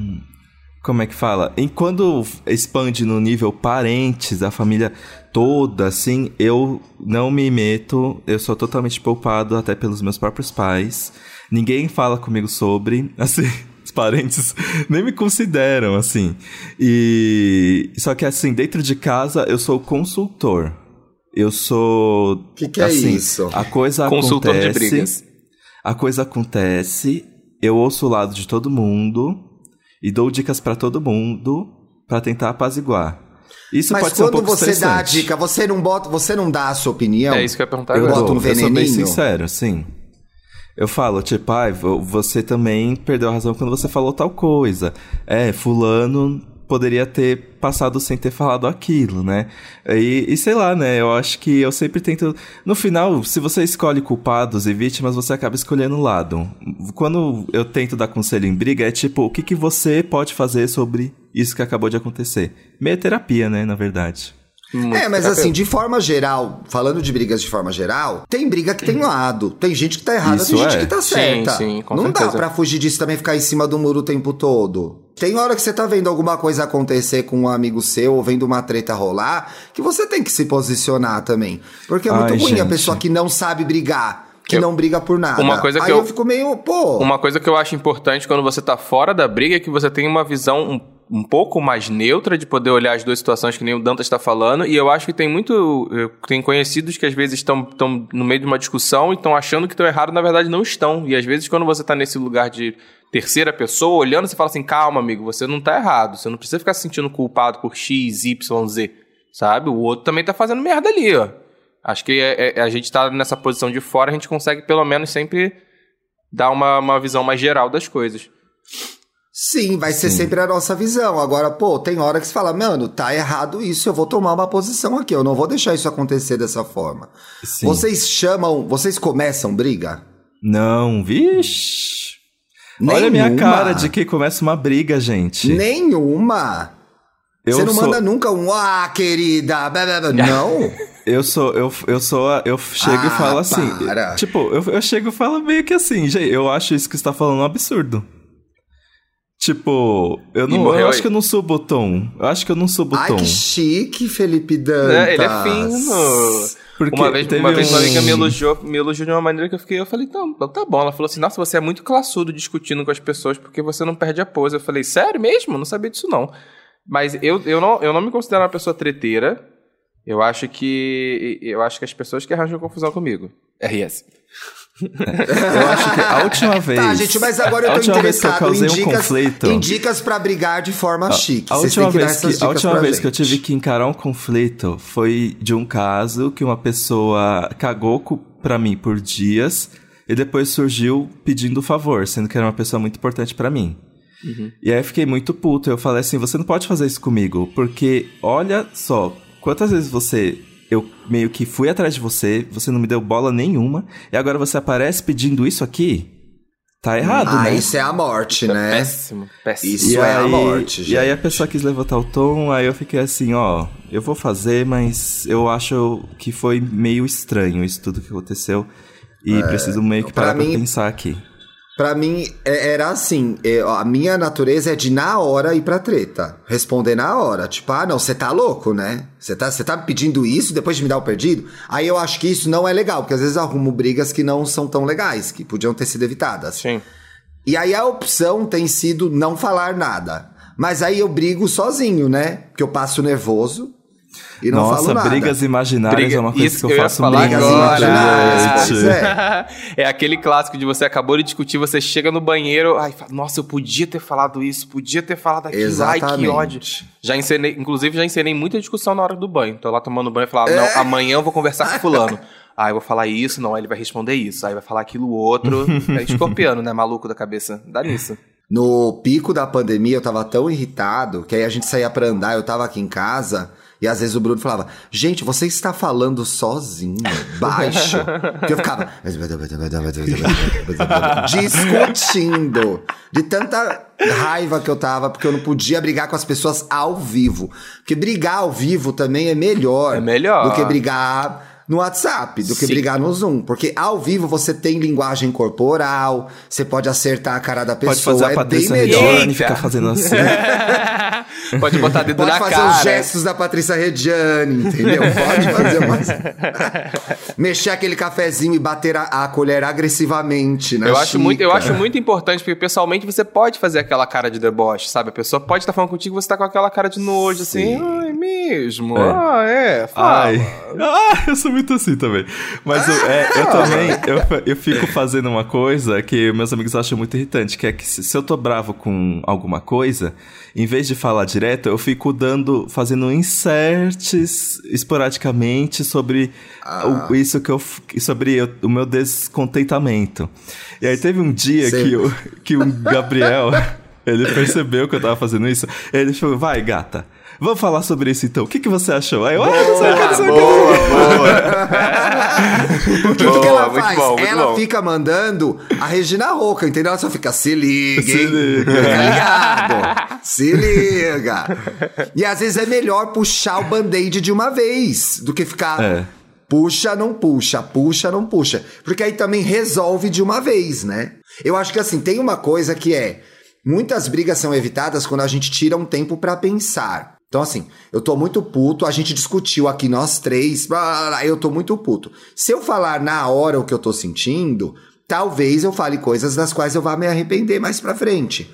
S1: como é que fala? E quando expande no nível parentes, a família toda, assim, eu não me meto, eu sou totalmente poupado até pelos meus próprios pais. Ninguém fala comigo sobre, assim, os parentes nem me consideram, assim. E só que assim, dentro de casa eu sou consultor. Eu sou. O
S2: que, que é
S1: assim,
S2: isso?
S1: A coisa
S3: Consultor de
S1: acontece.
S3: brigas.
S1: A coisa acontece, eu ouço o lado de todo mundo e dou dicas pra todo mundo pra tentar apaziguar. Isso
S2: Mas
S1: pode ser um
S2: quando
S1: pouco
S2: você dá a dica, você não bota, você não dá a sua opinião?
S3: É isso que eu ia perguntar
S2: Eu
S3: agora.
S2: boto um
S1: eu sou bem
S2: veneninho?
S1: sincero, sim. Eu falo, tipo, vo- você também perdeu a razão quando você falou tal coisa. É, fulano poderia ter passado sem ter falado aquilo, né? E, e sei lá, né? Eu acho que eu sempre tento. No final, se você escolhe culpados e vítimas, você acaba escolhendo lado. Quando eu tento dar conselho em briga, é tipo, o que, que você pode fazer sobre isso que acabou de acontecer? Meia terapia, né? Na verdade.
S3: Muito
S2: É, mas
S3: terapeuta.
S2: assim, de forma geral, falando de brigas de forma geral, tem briga que tem lado. Tem gente que tá errada,
S1: Isso
S2: tem gente
S1: é.
S2: que tá
S3: Sim,
S2: certa.
S3: sim, com
S2: não dá
S3: certeza.
S2: pra fugir disso também ficar em cima do muro o tempo todo. Tem hora que você tá vendo alguma coisa acontecer com um amigo seu ou vendo uma treta rolar, que você tem que se posicionar também. Porque é muito
S1: Ai,
S2: ruim a
S1: gente.
S2: pessoa que não sabe brigar, que
S3: Eu-
S2: não briga por nada.
S3: Uma coisa que
S2: Aí
S3: eu-
S2: eu... fico meio, pô.
S3: Uma coisa que eu acho importante quando você tá fora da briga é que você tem uma visão um, um pouco mais neutra de poder olhar as duas situações que nem o Dantas está falando. E eu acho que tem muito. Tenho conhecidos que às vezes estão estão no meio de uma discussão e estão achando que estão errados, na verdade não estão. E às vezes quando você tá nesse lugar de terceira pessoa, olhando, você fala assim: calma, amigo, você não tá errado. Você não precisa ficar se sentindo culpado por X, Y, Z. Sabe? O outro também tá fazendo merda ali, ó. Acho que é- é- a gente tá nessa posição de fora, a gente consegue pelo menos sempre dar uma, uma visão mais geral das coisas.
S2: Sim, vai ser sempre a nossa visão. Agora, pô, tem hora que você fala, mano, tá errado isso, eu vou tomar uma posição aqui, eu não vou deixar isso acontecer dessa forma.
S1: Sim.
S2: Vocês chamam, vocês começam briga?
S1: Não, vixe. Olha a minha
S2: Nenhuma.
S1: cara de que começa uma briga, gente.
S2: Nenhuma.
S1: Eu
S2: você não
S1: sou,
S2: manda nunca um, ah, querida, blá, blá, blá." não.
S1: Eu sou, eu, eu sou, eu chego e
S2: Ah,
S1: falo assim.
S2: para.
S1: Tipo, eu, eu chego e falo meio que assim, gente, eu acho isso que você tá falando um absurdo. Tipo, eu não,
S3: morreu
S1: eu
S3: aí.
S1: acho que eu não subo o tom. Eu acho que eu não subo o
S2: Ai, que chique, Felipe Dantas.
S3: É, ele é fino.
S1: Porque
S3: uma vez, uma, vez uma
S1: um-
S3: amiga me elogiou, me elogiou de uma maneira que eu fiquei, eu falei, então, tá bom. Ela falou assim, nossa, você é muito classudo discutindo com as pessoas porque você não perde a pose. Eu falei, sério mesmo? Não sabia disso não. Mas eu, eu, não, eu não me considero uma pessoa treteira. Eu acho que. Eu acho que as pessoas que arranjam confusão comigo. RS.
S1: Eu acho que a última vez.
S2: Tá, gente, mas agora
S1: a
S2: eu tô
S1: vez que eu
S2: interessado em
S1: causei um
S2: dicas,
S1: conflito.
S2: em dicas pra brigar de forma chique.
S1: A última,
S2: que
S1: vez, que, a
S2: dicas
S1: última vez que eu tive que encarar um conflito foi de um caso que uma pessoa cagou pra mim por dias e depois surgiu pedindo favor, sendo que era uma pessoa muito importante pra mim. E aí eu fiquei muito puto. Eu falei assim: você não pode fazer isso comigo, porque olha só, quantas vezes você. Eu meio que fui atrás de você, você não me deu bola nenhuma, e agora você aparece pedindo isso aqui? Tá errado,
S2: Ah,
S1: né?
S2: isso é a morte, né?
S3: Péssimo, péssimo.
S2: Isso
S1: E
S2: é a
S1: aí-
S2: morte,
S1: E aí a
S2: gente.
S1: pessoa quis levantar o tom, aí eu fiquei assim, ó, eu vou fazer, mas eu acho que foi meio estranho isso tudo que aconteceu. E preciso meio que
S2: É, pra
S1: parar pra
S2: mim-
S1: pensar aqui.
S2: Pra mim, é- era assim, é, a minha natureza é de na hora ir pra treta. Responder na hora. Tipo, ah, não, você tá louco, né? Você tá, você tá me pedindo isso depois de me dar o perdido? Aí eu acho que isso não é legal, porque às vezes arrumo brigas que não são tão legais, que podiam ter sido evitadas.
S3: Sim.
S2: E aí a opção tem sido não falar nada. Mas aí eu brigo sozinho, né? Porque eu passo nervoso e não
S1: Nossa,
S2: falo nada.
S1: brigas imaginárias
S3: Briga-
S1: é uma coisa
S3: isso
S1: que eu
S3: eu
S1: faço
S3: falar
S1: muito,
S2: Brigas
S3: agora.
S2: é.
S3: é aquele clássico de você acabou de discutir, você chega no banheiro, ai, fala, nossa, eu podia ter falado isso, podia ter falado aquilo, ai, que
S2: Exatamente.
S3: ódio. Já ensinei, inclusive já ensinei muita discussão na hora do banho. Tô lá tomando banho e falava, não, amanhã eu vou conversar com fulano. Ah, eu vou falar isso, não, aí ele vai responder isso, aí vai falar aquilo outro. É escorpiano, né, maluco da cabeça. Dá nisso.
S2: No pico da pandemia, eu tava tão irritado que aí a gente saía pra andar, eu tava aqui em casa. E às vezes o Bruno falava, gente, você está falando sozinho, baixo. que eu ficava discutindo. De tanta raiva que eu tava, porque eu não podia brigar com as pessoas ao vivo. Porque brigar ao vivo também é melhor,
S3: É melhor.
S2: do que brigar no WhatsApp do que
S3: Sim.
S2: brigar no Zoom. Porque ao vivo você tem linguagem corporal, você pode acertar a cara da
S1: Pode
S2: pessoa.
S1: fazer a
S2: é bem melhor.
S3: Eita.
S1: ficar fazendo assim.
S3: Pode botar dedo
S2: Pode
S3: na
S2: fazer
S3: cara.
S2: os gestos da Patrícia Reggiani, entendeu? Pode fazer umas... Mexer aquele cafezinho e bater a, a colher agressivamente, né?
S3: Eu acho, muito, eu acho muito importante, porque pessoalmente você pode fazer aquela cara de deboche, sabe? A pessoa pode estar falando contigo e você tá com aquela cara de nojo, assim, ai, mesmo,
S1: É.
S3: ah, é, fala.
S1: Ai. Ah, eu sou muito assim também. Mas eu, é, eu também, eu, eu fico fazendo uma coisa que meus amigos acham muito irritante, que é que se, se eu tô bravo com alguma coisa, em vez de falar direto, eu fico dando, fazendo inserts esporadicamente sobre o- isso que eu, sobre eu- o meu descontentamento. E aí teve um dia que o, que o Gabriel, ele percebeu que eu tava fazendo isso, ele falou, vai gata, vamos falar sobre isso então, o que, que você achou? Aí eu, ah, não sei o que, não sei o que.
S3: boa, boa.
S2: O que, que
S3: Boa,
S2: ela
S3: muito
S2: faz?
S3: bom, muito
S2: ela
S3: bom.
S2: fica mandando a Regina Roca, entendeu? Ela só fica, se liga,
S1: Se
S2: hein?
S1: liga.
S2: Fica ligado. se liga. E às vezes é melhor puxar o band-aid de uma vez do que ficar.
S1: É.
S2: Puxa, não puxa, puxa, não puxa. Porque aí também resolve de uma vez, né? Eu acho que assim, tem uma coisa que é. Muitas brigas são evitadas quando a gente tira um tempo pra pensar. Então, assim, eu tô muito puto, a gente discutiu aqui nós três, eu tô muito puto. Se eu falar na hora o que eu tô sentindo, talvez eu fale coisas das quais eu vá me arrepender mais pra frente.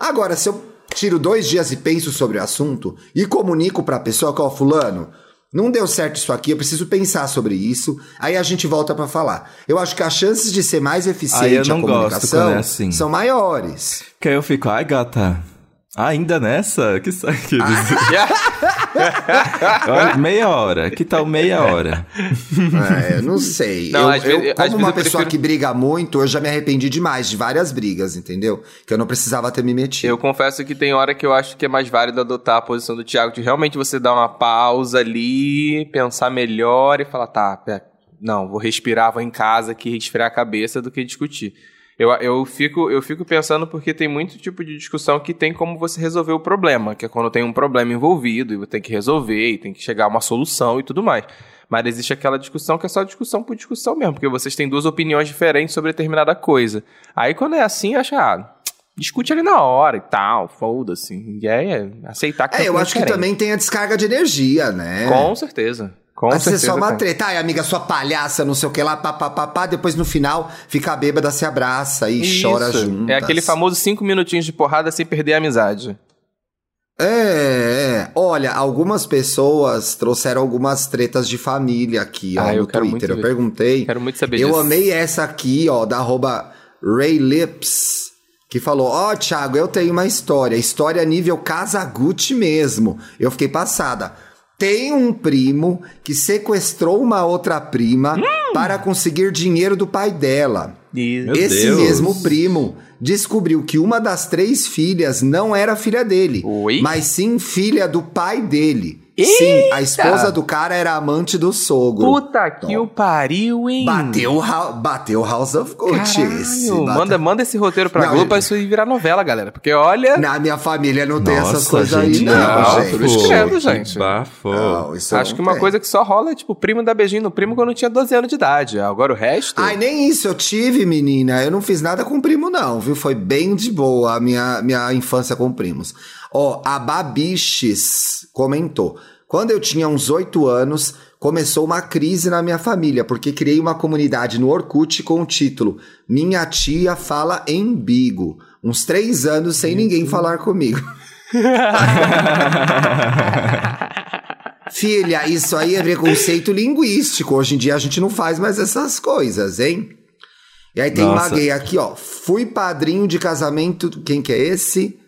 S2: Agora, se eu tiro dois dias e penso sobre o assunto e comunico pra pessoa que, ó, fulano, não deu certo isso aqui, eu preciso pensar sobre isso. Aí a gente volta pra falar. Eu acho que as chances de ser mais eficiente a
S1: gosto
S2: comunicação
S1: é assim.
S2: são maiores.
S1: Que aí eu fico, ai gata, ainda nessa? Que que eles... Olha, meia hora, que tal meia hora?
S2: É, eu não sei.
S3: Não,
S2: eu, eu,
S3: vezes-
S2: como uma pessoa
S3: prefiro-
S2: que briga muito, eu já me arrependi demais de várias brigas, entendeu? Que eu não precisava ter me metido.
S3: Eu confesso que tem hora que eu acho que é mais válido adotar a posição do Thiago, de realmente você dar uma pausa ali, pensar melhor e falar, tá, não, vou respirar, vou em casa aqui, resfriar a cabeça do que discutir. Eu, eu, fico, eu fico pensando porque tem muito tipo de discussão que tem como você resolver o problema, que é quando tem um problema envolvido e tem que resolver e tem que chegar a uma solução e tudo mais. Mas existe aquela discussão que é só discussão por discussão mesmo, porque vocês têm duas opiniões diferentes sobre determinada coisa. Aí quando é assim, acha, ah, discute ali na hora e tal, foda-se. E é aceitar que
S2: É,
S3: tem
S2: eu acho que
S3: diferente.
S2: também tem a descarga de energia, né?
S3: Com certeza. Com
S2: Às vezes é só uma
S3: tem.
S2: treta. Ai, amiga, sua palhaça, não sei o que lá, pá, pá, pá, pá. Depois no final fica bêbada, se abraça e
S3: Isso.
S2: chora juntas.
S3: É aquele famoso cinco minutinhos de porrada sem perder a amizade.
S2: É, é. Olha, algumas pessoas trouxeram algumas tretas de família aqui, ó,
S3: Ah, eu
S2: no Twitter.
S3: muito
S2: Eu perguntei.
S3: Quero muito saber
S2: Eu
S3: disso.
S2: amei essa aqui, ó, da arroba Ray Lips, que falou: Ó, Thiago, eu tenho uma história. História nível Casagutti mesmo. Eu fiquei passada. Tem um primo que sequestrou uma outra prima
S3: Hum!
S2: para conseguir dinheiro do pai dela.
S1: Meu
S2: Esse
S1: Deus.
S2: mesmo primo descobriu que uma das três filhas não era filha dele,
S3: Oi?
S2: mas sim filha do pai dele. Sim, a esposa do cara era amante do sogro.
S3: Puta que o pariu, hein?
S2: Bateu, bateu House of Gucci. esse,
S3: Caralho,
S2: bate-
S3: manda, manda esse roteiro pra
S2: Não,
S3: Globo pra isso ir virar novela, galera. Porque olha.
S2: Na minha família não tem essas
S1: Nossa,
S2: coisas aí,
S1: gente,
S2: não,
S3: não,
S2: gente.
S3: credo,
S1: que
S3: gente.
S1: Bafo.
S2: Não, isso
S3: acho
S2: não
S3: que uma
S2: tem.
S3: coisa que só rola é, tipo, primo dar beijinho no primo quando tinha 12 anos de idade. Agora o resto.
S2: Ai, nem isso eu tive, menina. Eu não fiz nada com primo, não, viu? Foi bem de boa a minha, minha infância com primos. Ó, a Babiches comentou. Quando eu tinha uns oito anos, começou uma crise na minha família, porque criei uma comunidade no Orkut com o título Minha Tia Fala em Bigo. Uns três anos sem ninguém falar comigo. Filha, isso aí é preconceito linguístico. Hoje em dia a gente não faz mais essas coisas, hein? E aí tem uma
S1: Nossa.
S2: gay aqui, ó. Fui padrinho de casamento. Quem que é esse?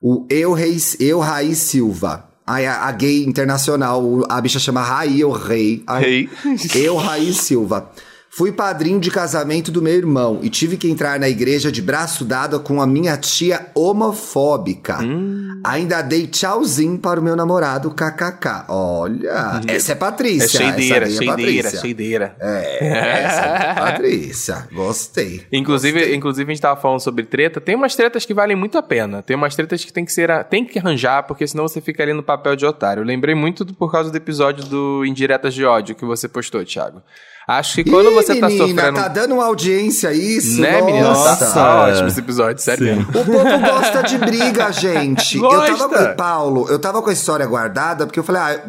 S2: O Eu, Reis, Eu Raí Silva. Aí a, a gay internacional, a bicha chama Raí Eu Rei. Ai,
S3: Rei.
S2: Eu Raí Silva. Fui padrinho de casamento do meu irmão e tive que entrar na igreja de braço dado com a minha tia homofóbica.
S3: Hum.
S2: Ainda dei tchauzinho para o meu namorado, kkk. Olha, essa é Patrícia.
S3: É cheideira,
S2: essa é
S3: cheideira,
S2: Patrícia.
S3: cheideira.
S2: É, essa é Patrícia. Gostei.
S3: Inclusive, inclusive, a gente tava falando sobre treta. Tem umas tretas que valem muito a pena. Tem umas tretas que tem que ser. Tem que arranjar, porque senão você fica ali no papel de otário. Eu lembrei muito do- por causa do episódio do Indiretas de ódio que você postou, Thiago. Acho que quando
S2: Ih,
S3: você tá
S2: menina,
S3: sofrendo.
S2: tá dando uma audiência isso,
S3: né, menina? Tá,
S2: nossa.
S3: tá ótimo esse episódio, sério.
S2: O povo gosta de briga, gente. Eu
S3: Gosta.
S2: tava com Paulo, eu tava com a história guardada, porque eu falei, ah,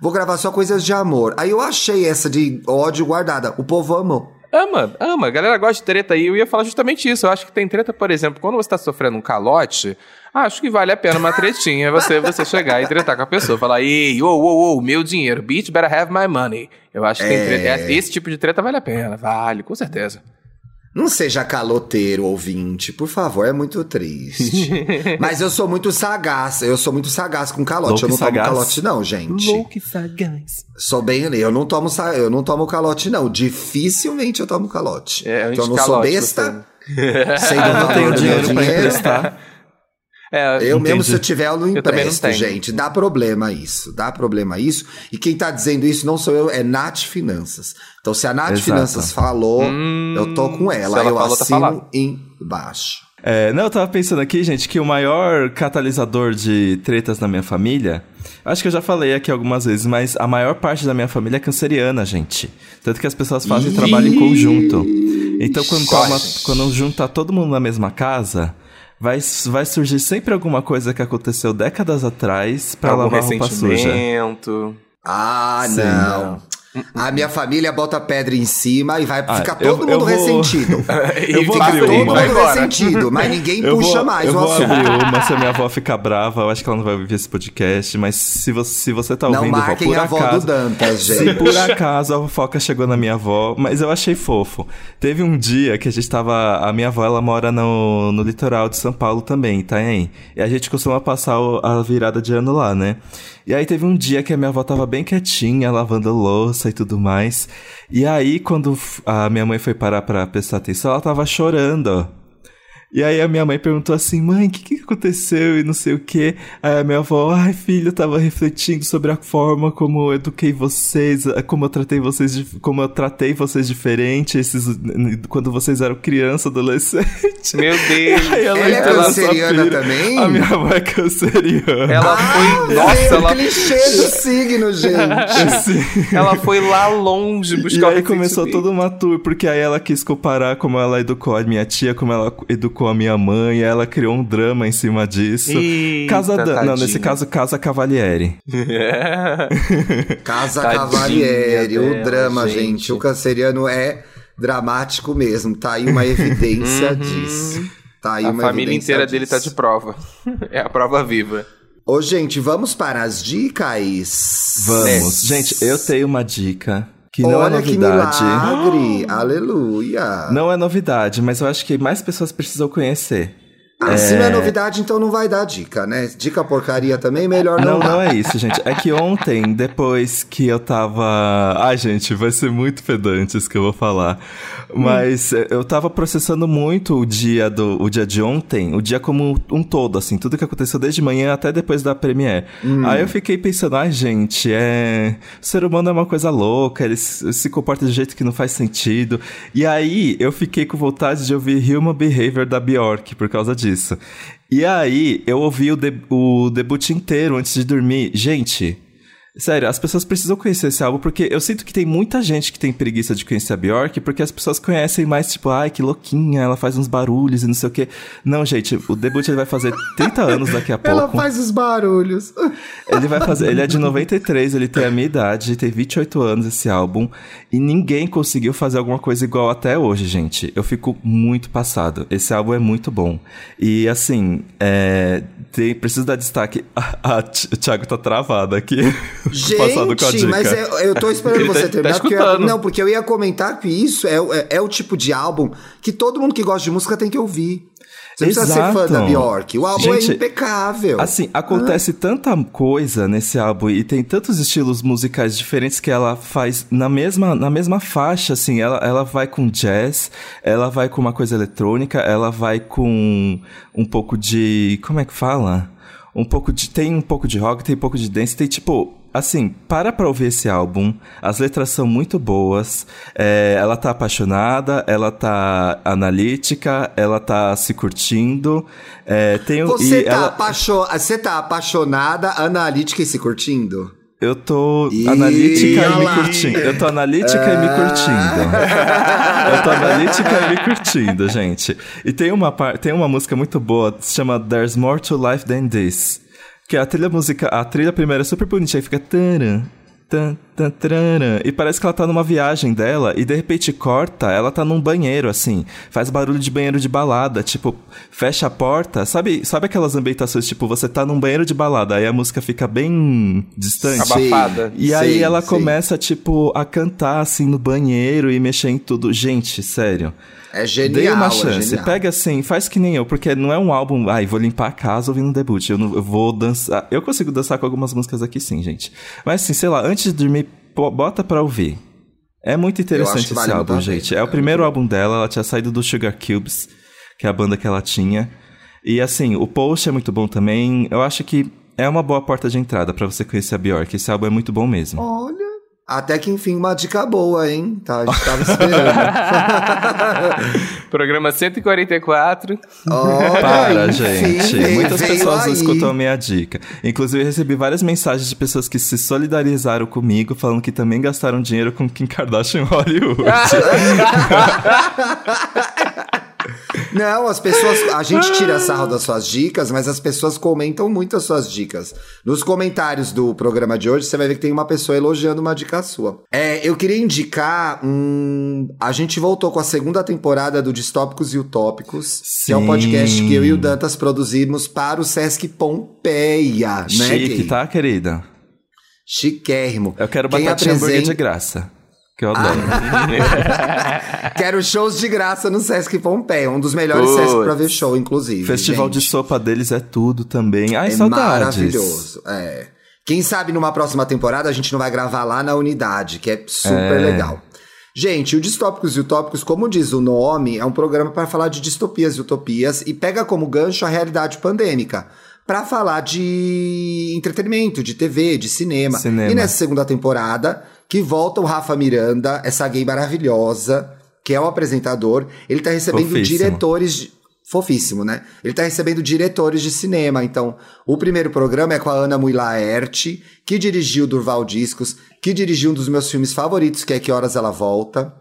S2: vou gravar só coisas de amor. Aí eu achei essa de ódio guardada. O povo amou.
S3: Ama, ama. A galera gosta de treta aí. Eu ia falar justamente isso. Eu acho que tem treta, por exemplo, quando você tá sofrendo um calote, acho que vale a pena uma tretinha você, você chegar e tretar com a pessoa. Falar, ei, ô, ô, ô, meu dinheiro, bitch better have my money. Eu acho que tem treta. Esse tipo de treta vale a pena. Vale, com certeza.
S2: Não seja caloteiro, ouvinte, por favor, é muito triste. Mas eu sou muito sagaz, eu sou muito sagaz com calote.
S1: Louco
S2: eu não
S1: sagaz?
S2: tomo calote, não, gente.
S3: e sagaz.
S2: Sou bem, eu não tomo, eu não tomo calote, não. Dificilmente eu tomo calote.
S3: É,
S2: Porque eu não sou
S3: anticalote,
S2: besta.
S3: você-
S2: Sei do
S1: Eu não
S2: valor do meu
S1: dinheiro pra emprestar.
S3: É,
S2: Eu mesmo,
S1: Entendi.
S2: se eu tiver, eu não
S3: Eu também não
S2: empresto, gente. Dá problema isso. Dá problema isso. E quem tá dizendo isso não sou eu, é Nath Finanças. Então, se a Nath
S1: Exato.
S2: Finanças falou,
S3: Hum,
S2: eu tô com ela.
S3: ela
S2: eu
S3: falou, tá
S2: assino
S3: falado.
S2: embaixo.
S1: É, não, eu tava pensando aqui, gente, que o maior catalisador de tretas na minha família, acho que eu já falei aqui algumas vezes, mas a maior parte da minha família é canceriana, gente. Tanto que as pessoas fazem
S2: Ih!
S1: trabalho em conjunto. Então, quando,
S3: Corre.
S1: toma, quando junta todo mundo na mesma casa, vai, vai surgir sempre alguma coisa que aconteceu décadas atrás pra
S3: algum
S1: lavar roupa suja.
S3: ressentimento.
S2: Ah,
S1: Sim,
S2: não. A minha família bota pedra em cima e vai
S1: Ah,
S2: ficar
S1: eu-
S2: todo
S1: eu
S2: mundo
S1: vou-
S2: ressentido.
S1: Eu vou
S2: Fica
S1: abrir
S2: todo mundo ressentido, mas ninguém
S1: Eu
S2: puxa
S1: vou,
S2: mais
S1: eu
S2: o
S1: vou
S2: assunto.
S1: abrir uma se a minha avó ficar brava. Eu acho que ela não vai ouvir esse podcast. Mas se você, se você tá
S2: Não
S1: ouvindo, vó,
S2: marquem
S1: por
S2: a avó
S1: acaso...
S2: do Dantas,
S1: Se
S2: gente.
S1: por acaso a fofoca chegou na minha avó, mas eu achei fofo. Teve um dia que a gente tava. A minha avó, ela mora no, no litoral de São Paulo também, em Itaém. E a gente costuma passar a virada de ano lá, né? E aí teve um dia que a minha avó tava bem quietinha, lavando louça e tudo mais. E aí, quando a minha mãe foi parar pra prestar atenção, ela tava chorando. E aí a minha mãe perguntou assim, mãe, o que, que aconteceu e não sei o que. Aí a minha avó, ai filho, eu tava refletindo sobre a forma como eu eduquei vocês, eh, como eu tratei vocês, como eu tratei vocês diferente, esses, quando vocês eram criança, adolescente.
S3: Meu Deus.
S1: Aí
S2: Ela é
S1: entrou nessa
S2: canceriana também?
S1: A minha avó é canceriana.
S3: Ela foi. Nossa, ela,
S2: clichê do signo, gente.
S1: Sim.
S3: ela foi lá longe
S1: E
S3: buscar o
S1: aí começou toda uma tour, porque aí ela quis comparar como ela educou a minha tia, como ela educou a minha mãe, e ela criou um drama em cima disso.
S3: Eita,
S1: casa Dan- Não, nesse caso, Casa Cavalieri.
S2: Casa
S3: Tadinha
S2: Cavalieri, o
S3: dela,
S2: drama,
S3: gente.
S2: gente. O canceriano é dramático mesmo. Tá aí uma evidência
S3: Uhum.
S2: disso. Tá aí
S3: A
S2: uma
S3: família
S2: evidência
S3: inteira dele tá
S2: disso.
S3: de prova. É a prova viva.
S2: Ô, gente, vamos para as dicas.
S1: Vamos. Gente, eu tenho uma dica que não
S2: Olha
S1: é
S2: que
S1: novidade.
S2: milagre. Aleluia.
S1: Não é novidade, mas eu acho que mais pessoas precisam conhecer.
S2: Ah, se não é novidade, então não vai dar dica, né? Dica porcaria também, melhor não,
S1: Não,
S2: dar.
S1: não é isso, gente. É que ontem, depois que eu tava. Ai, gente, vai ser muito pedante isso que eu vou falar. Mas eh, eu tava processando muito o dia do o dia de ontem, o dia como um todo, assim, tudo que aconteceu desde manhã até depois da Premiere. Aí eu fiquei pensando, ai, gente, é. O ser humano é uma coisa louca, ele se se comporta de um jeito que não faz sentido. E aí eu fiquei com vontade de ouvir Human Behavior da Bjork por causa disso. E aí, eu ouvi o, de- o debut inteiro antes de dormir. Gente, sério, as pessoas precisam conhecer esse álbum, porque eu sinto que tem muita gente que tem preguiça de conhecer a Bjork, porque as pessoas conhecem mais, tipo, ai, que louquinha, ela faz uns barulhos e não sei o quê. Não, gente, o debut ele vai fazer 30 anos daqui a pouco.
S2: Ela faz os barulhos.
S1: Ele vai fazer. Ele é de 93, ele tem a minha idade, tem 28 anos esse álbum. E ninguém conseguiu fazer alguma coisa igual até hoje, gente. Eu fico muito passado. Esse álbum é muito bom. E assim, é, tem, preciso dar destaque. A, a, Ti- o Thiago tá travado aqui.
S2: Gente, mas é- eu tô esperando
S3: tá-
S2: você
S3: tá
S2: terminar. porque eu, não, porque eu ia comentar que isso é, o- é, é o tipo de álbum que todo mundo que gosta de música tem que ouvir. Você precisa ser fã da Bjork. O álbum é Gente, é impecável.
S1: Assim, acontece ah. tanta coisa nesse álbum e tem tantos estilos musicais diferentes que ela faz na mesma, na mesma faixa, assim. Ela, ela vai com jazz, ela vai com uma coisa eletrônica, ela vai com um pouco de. Como é que fala? Um pouco de. Tem um pouco de rock, tem um pouco de dance, tem tipo Assim, para pra ouvir esse álbum. As letras são muito boas. É, ela tá apaixonada, ela tá analítica, ela tá se curtindo. É, tem,
S2: você, tá ela... apaixon... você tá apaixonada, analítica e se curtindo?
S1: Eu tô analítica e me curtindo. Eu tô analítica ah... e me ah. curtindo. Eu tô analítica e me curtindo, gente. E tem uma, tem uma música muito boa, se chama There's More to Life Than This. Que a trilha música, a trilha primeira é super aí fica taran, tan, e parece que ela tá numa viagem dela e de repente corta, ela tá num banheiro assim, faz barulho de banheiro de balada, tipo, fecha a porta, sabe, sabe aquelas ambientações tipo você tá num banheiro de balada, aí a música fica bem distante,
S3: abafada.
S1: E aí sim, ela sim. começa tipo a cantar assim no banheiro e mexer em tudo. Gente, sério.
S2: É genial. Dê
S1: uma
S2: é
S1: chance. É Pega assim, faz que nem eu, porque não é um álbum. Ai, vou limpar a casa ouvindo debut. Eu, não, eu vou dançar. Eu consigo dançar com algumas músicas aqui sim, gente. Mas assim, sei lá, antes de dormir, bota pra ouvir. É muito interessante esse álbum, gente. É o primeiro álbum dela, ela tinha saído do Sugar Cubes, que é a banda que ela tinha. E assim, o post é muito bom também. Eu acho que é uma boa porta de entrada para você conhecer a Bjork. Esse álbum é muito bom mesmo.
S2: Olha, até que enfim, uma dica boa, hein? Tá, a gente tava esperando.
S3: Programa 144.
S1: Olha, Para, enfim, gente. Muitas pessoas aí. escutam a minha dica. Inclusive, eu recebi várias mensagens de pessoas que se solidarizaram comigo, falando que também gastaram dinheiro com Kim Kardashian Hollywood.
S2: Não, as pessoas. A gente tira sarro das suas dicas, mas as pessoas comentam muito as suas dicas. Nos comentários do programa de hoje, você vai ver que tem uma pessoa elogiando uma dica sua. É, eu queria indicar um. A gente voltou com a segunda temporada do Distópicos e Utópicos, Sim. que é um podcast que eu e o Dantas produzimos para o Sesc Pompeia,
S1: Chique,
S2: né?
S1: Chique, tá, querida?
S2: Chiquérrimo.
S1: Eu quero bater apresenta... hambúrguer de graça. Que eu adoro.
S2: Ah. Quero shows de graça no Sesc Pompeia, um dos melhores Putz. Sesc pra ver show, inclusive.
S1: Festival
S2: gente.
S1: de sopa deles é tudo também. Ai, é saudades.
S2: Maravilhoso, é. Quem sabe numa próxima temporada a gente não vai gravar lá na unidade, que é super é. legal. Gente, o Distópicos e Utópicos, como diz o nome, é um programa para falar de distopias e utopias e pega como gancho a realidade pandêmica para falar de entretenimento, de TV, de cinema. cinema. E nessa segunda temporada, que volta o Rafa Miranda, essa gay maravilhosa, que é o apresentador. Ele tá recebendo Fofíssimo. diretores. Fofíssimo, né? Ele tá recebendo diretores de cinema. Então, o primeiro programa é com a Ana Mui Laerte, que dirigiu Durval Discos, que dirigiu um dos meus filmes favoritos, que é Que Horas Ela Volta.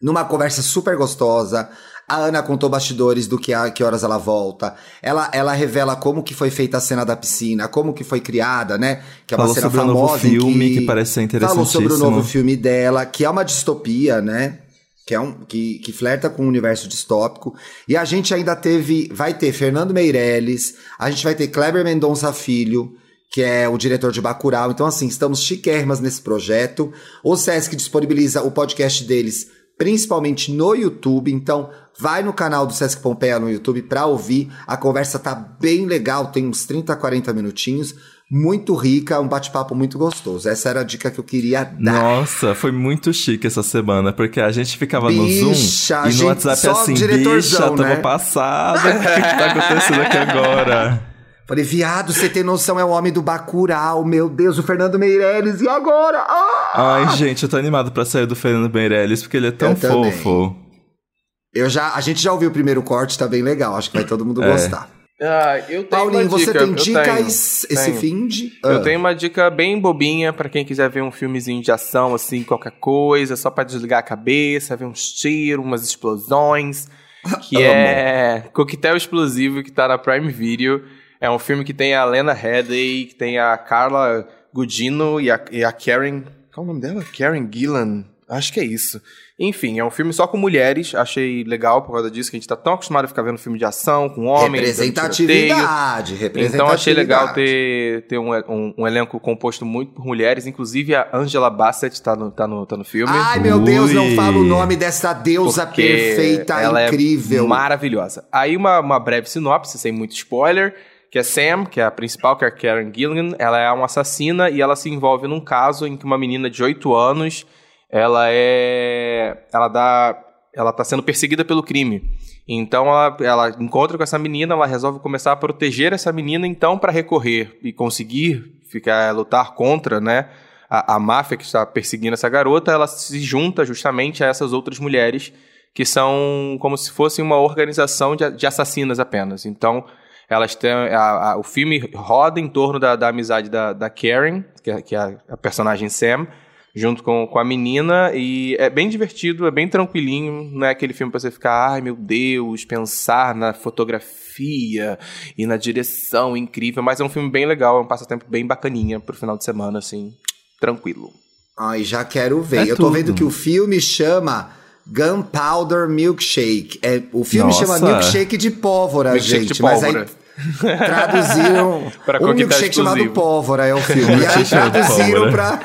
S2: Numa conversa super gostosa. A Ana contou bastidores do que, a, que horas ela volta. Ela, ela revela como que foi feita a cena da piscina, como que foi criada, né? Que é uma
S1: Falou
S2: cena
S1: sobre
S2: famosa.
S1: O novo filme que, que parece ser interessante. Falou
S2: sobre o novo filme dela, que é uma distopia, né? Que, é um, que, que flerta com o um universo distópico. E a gente ainda teve. Vai ter Fernando Meirelles, a gente vai ter Kleber Mendonça Filho que é o diretor de Bacurau. Então, assim, estamos chiquérrimas nesse projeto. O Sesc disponibiliza o podcast deles principalmente no YouTube. Então, vai no canal do Sesc Pompeia no YouTube para ouvir. A conversa tá bem legal, tem uns 30, 40 minutinhos. Muito rica, um bate-papo muito gostoso. Essa era a dica que eu queria dar.
S1: Nossa, foi muito chique essa semana, porque a gente ficava bicha, no Zoom e no WhatsApp assim, bicha, né? tava passada, o que, que tá acontecendo aqui agora?
S2: Falei, viado, você tem noção, é o homem do Bacurau, meu Deus, o Fernando Meirelles, e agora? Ah!
S1: Ai, gente, eu tô animado pra sair do Fernando Meirelles, porque ele é tão eu fofo.
S2: Eu já, a gente já ouviu o primeiro corte, tá bem legal, acho que vai todo mundo é. gostar.
S3: Ah, eu tenho
S2: Paulinho,
S3: uma
S2: dica. você tem dicas
S3: tenho,
S2: esse
S3: tenho.
S2: fim de...
S3: Ah. Eu tenho uma dica bem bobinha para quem quiser ver um filmezinho de ação, assim, qualquer coisa, só para desligar a cabeça, ver uns tiros, umas explosões, que é Coquetel Explosivo, que tá na Prime Video. É um filme que tem a Lena Headey, que tem a Carla Gugino e a, e a Karen. Qual é o nome dela? Karen Gillan. Acho que é isso. Enfim, é um filme só com mulheres. Achei legal por causa disso, que a gente tá tão acostumado a ficar vendo filme de ação, com homens.
S2: Representatividade, representatividade.
S3: Então achei legal ter, ter um, um, um, elenco composto muito por mulheres. Inclusive a Angela Bassett tá no, tá no, tá no filme.
S2: Ai, meu Ui. Deus, não fala o nome dessa deusa Porque perfeita, ela é incrível.
S3: É maravilhosa. Aí uma, uma breve sinopse, sem muito spoiler que é Sam, que é a principal, que é a Karen Gilligan. Ela é uma assassina e ela se envolve num caso em que uma menina de 8 anos ela é. Ela dá. Ela tá sendo perseguida pelo crime. Então ela, ela encontra com essa menina, ela resolve começar a proteger essa menina, então, para recorrer e conseguir ficar lutar contra, né? A, a máfia que está perseguindo essa garota, ela se junta justamente a essas outras mulheres que são como se fosse uma organização de, de assassinas apenas. Então, elas têm. A, a, o filme roda em torno da, da amizade da, da Karen, que é, que é a, a personagem Sam, junto com, com a menina. E é bem divertido, é bem tranquilinho. Não é aquele filme pra você ficar, ai meu Deus, pensar na fotografia e na direção incrível. Mas é um filme bem legal, é um passatempo bem bacaninha pro final de semana, assim, tranquilo.
S2: Ai, já quero ver. É Eu tô tudo. vendo que o filme chama. Gunpowder Milkshake. É, o filme Nossa. chama Milkshake de pólvora, milkshake gente. De pólvora. Mas aí Traduziram
S3: para um milkshake
S2: chamado Pólvora é o filme. e aí traduziram para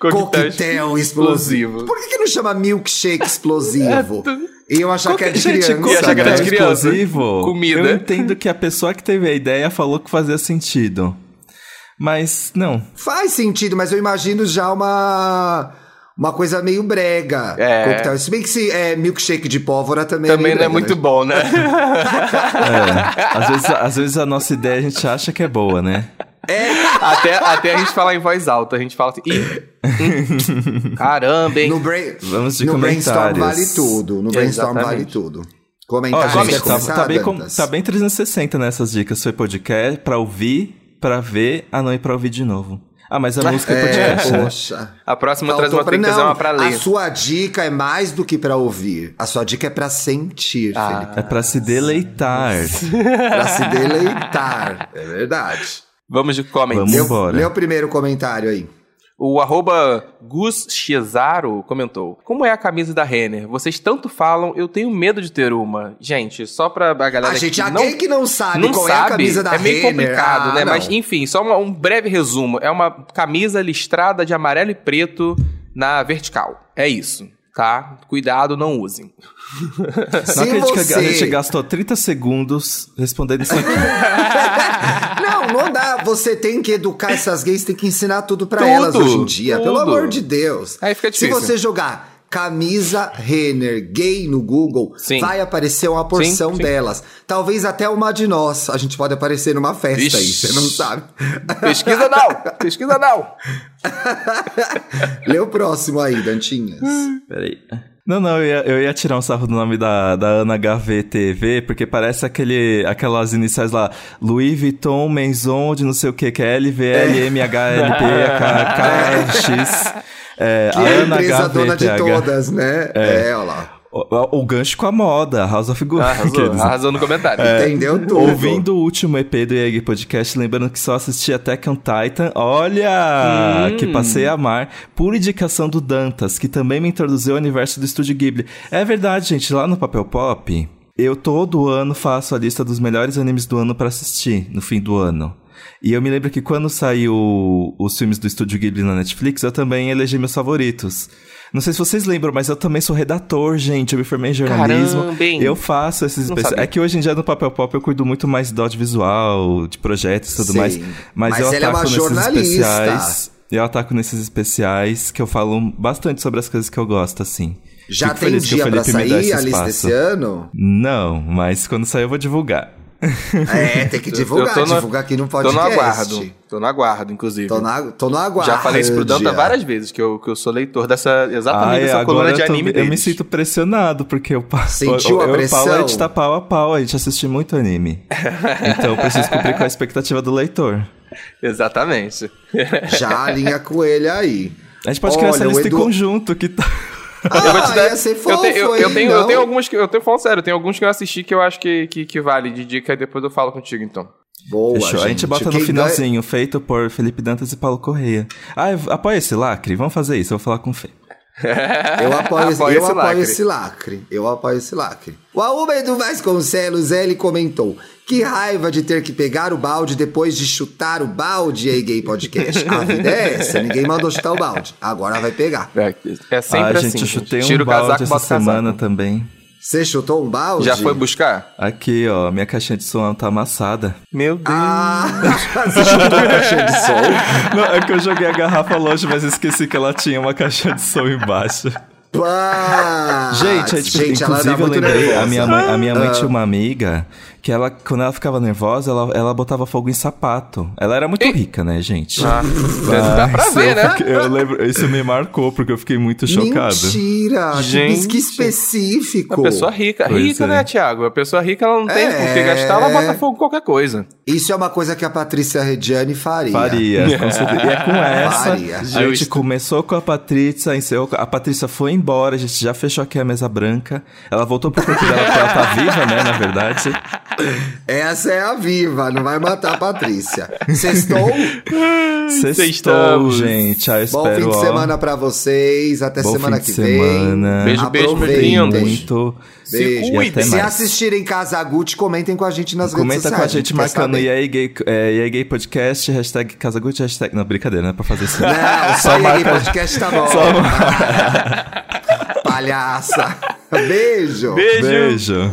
S2: coquetel explosivo. Por que, que não chama milkshake explosivo? E eu achar que é de criança. Gente,
S1: achar que era de criança. Explosivo, Comida. Eu entendo que a pessoa que teve a ideia falou que fazia sentido. Mas não.
S2: Faz sentido, mas eu imagino já uma uma coisa meio brega. É. Coquetel. Se bem que se é milkshake de pólvora também,
S3: também
S2: é
S3: não é muito
S2: né?
S3: bom, né?
S1: é. Às vezes, às vezes a nossa ideia a gente acha que é boa, né?
S3: É. Até, até a gente falar em voz alta, a gente fala assim, Ih, caramba, hein?
S2: No, brain, Vamos de no brainstorm vale tudo. No brainstorm Exatamente. vale tudo.
S1: Comentários. Oh, gente, tá, tá, bem, com, tá bem 360 nessas dicas. Foi podcast pra ouvir, pra ver, ah não, e pra ouvir de novo. Ah, mas a música é, é podcast, né? Poxa.
S3: A próxima Faltou traz uma pra... Não, uma pra ler.
S2: A sua dica é mais do que pra ouvir. A sua dica é pra sentir, ah, Felipe.
S1: É pra se deleitar.
S2: pra se deleitar. É verdade.
S3: Vamos de comentário.
S1: Vamos embora.
S2: Lê o primeiro comentário aí.
S3: O arroba Gus Chizaro comentou: Como é a camisa da Renner? Vocês tanto falam, eu tenho medo de ter uma. Gente, só pra a galera.
S2: A gente, alguém não, que não sabe não qual sabe, é a camisa da
S3: Renner. É meio
S2: Renner.
S3: complicado, ah, né? Não. Mas enfim, só uma, um breve resumo: é uma camisa listrada de amarelo e preto na vertical. É isso, tá? Cuidado, não usem.
S1: não acredito você... que a gente gastou 30 segundos respondendo isso aqui.
S2: não, não dá. Você tem que educar essas gays, tem que ensinar tudo para elas hoje em dia. Tudo. Pelo amor de Deus.
S3: Aí fica difícil.
S2: Se você jogar camisa Renner gay no Google, sim. vai aparecer uma porção sim, sim. delas. Talvez até uma de nós. A gente pode aparecer numa festa Ixi. aí, você não sabe.
S3: Pesquisa não! Pesquisa não!
S2: Lê o próximo aí, Dantinhas.
S1: Peraí. Não, não, eu ia, eu ia tirar um sarro do nome da, da Ana HVTV, porque parece aquele, aquelas iniciais lá, Louis Vuitton, Maison, de não sei o que, que é LVMHLPKX.
S2: É, que a é a empresa dona de todas, né? É, é olha lá.
S1: O, o, gancho com a moda, House of Good.
S3: Arrasou, arrasou no comentário.
S2: É, Entendeu tudo.
S1: Ouvindo o último EP do EG Podcast, lembrando que só assisti Attack on Titan. Olha! Hum. Que passei a amar. Por indicação do Dantas, que também me introduziu ao universo do Estúdio Ghibli. É verdade, gente. Lá no Papel Pop, eu todo ano faço a lista dos melhores animes do ano para assistir, no fim do ano. E eu me lembro que quando saiu os filmes do Estúdio Ghibli na Netflix, eu também elegi meus favoritos. Não sei se vocês lembram, mas eu também sou redator, gente. Eu me formei em jornalismo. Caramba, eu faço esses especiais. É que hoje em dia no Papel Pop eu cuido muito mais do audiovisual, de projetos e tudo Sim. mais. Mas, mas eu ataco é nesses jornalista. especiais. Eu ataco nesses especiais que eu falo bastante sobre as coisas que eu gosto, assim.
S2: Já Fico tem dia pra sair a lista desse ano?
S1: Não, mas quando sair eu vou divulgar.
S2: É, tem que divulgar, no, divulgar aqui no podcast.
S3: Tô no aguardo, tô no aguardo, inclusive.
S2: Tô, na, tô no aguardo.
S3: Já falei isso pro Danta várias vezes, que eu, que eu sou leitor dessa, exatamente Ai, dessa coluna de anime
S1: Eu me sinto pressionado, porque eu, Sentiu eu, a pressão? eu, a gente tá pau a pau, a gente assiste muito anime. então eu preciso cumprir com a expectativa do leitor.
S3: Exatamente.
S2: Já alinha com ele aí.
S1: A gente pode Olha, criar essa lista Edu... em conjunto, que tá...
S2: Ah, eu vou te dar. Ia ser fofo,
S3: eu, te, eu, eu, tenho, eu tenho alguns que. Eu tenho falando sério, eu tenho alguns que eu assisti que eu acho que, que, que vale de dica e depois eu falo contigo, então.
S1: Boa, Fechou. Gente. A gente bota no finalzinho, feito por Felipe Dantas e Paulo Correia. Ah, apoia esse lacre, vamos fazer isso, eu vou falar com o Fê.
S2: Eu apoio, esse-
S3: Apoia
S2: eu
S3: esse
S2: apoio
S3: lacre.
S2: esse lacre. Eu apoio esse lacre. O Aúba do Vasconcelos, ele comentou. Que raiva de ter que pegar o balde depois de chutar o balde, aí, gay podcast. A vida é essa, ninguém mandou chutar o balde. Agora vai pegar.
S3: É, é sempre
S1: ah,
S3: assim.
S1: gente, eu chutei
S3: Tira
S1: um
S3: casaco,
S1: balde essa
S3: o casaco.
S1: semana também.
S2: Você chutou um balde?
S3: Já foi buscar?
S1: Aqui, ó, minha caixinha de som tá amassada.
S3: Meu Deus.
S2: Ah, você chutou a caixinha de som?
S1: Não, é que eu joguei a garrafa longe, mas esqueci que ela tinha uma caixinha de som embaixo.
S2: Pá!
S1: Gente, é, tipo,
S2: Gente, ela
S1: inclusive eu lembrei,
S2: nervosa.
S1: a minha mãe, a minha mãe
S2: Ah.
S1: tinha uma amiga que ela, quando ela ficava nervosa, ela, ela botava fogo em sapato. Ela era muito rica, né, gente?
S3: Ah, dá pra ver,
S1: eu
S3: né?
S1: eu lembro, isso me marcou, porque eu fiquei muito chocado.
S2: Mentira!
S3: Gente.
S2: Que, específico!
S3: A pessoa rica.
S1: Pois
S3: rica,
S1: é.
S3: né, Thiago? A pessoa rica, ela não tem
S2: É.
S3: com o que gastar, ela bota fogo em qualquer coisa.
S2: Isso é uma coisa que a Patrícia Rediani faria.
S1: Faria, com certeza. E é com essa.
S2: Faria.
S1: A gente
S3: Justo.
S1: começou com a Patrícia, encerrou com- a Patrícia foi embora, a gente já fechou aqui a mesa branca. Ela voltou pro corpo dela porque ela tá viva, né, na verdade.
S2: Essa é a viva, não vai matar a Patrícia. Sextou?
S1: Sextou, gente. Ah, eu
S2: Bom
S1: espero,
S2: fim de
S1: ó,
S2: semana pra vocês. Até
S1: Bom
S2: semana que vem.
S1: semana.
S3: Beijo, beijo,
S1: muito.
S2: Beijo.
S1: E
S2: Se
S1: mais.
S2: assistirem Casa Gucci, comentem com a gente nas redes
S1: Comenta
S2: sociais.
S1: com a gente marcando
S2: saber.
S1: EA Gay, é, EA Gay Podcast, hashtag Casagutti, hashtag... Não, brincadeira, não é pra fazer isso.
S2: Não, só,
S1: Só
S2: aí,
S1: marca-
S2: podcast tá bom.
S1: Só-
S2: Palhaça. Beijo.
S3: Beijo.
S1: Beijo.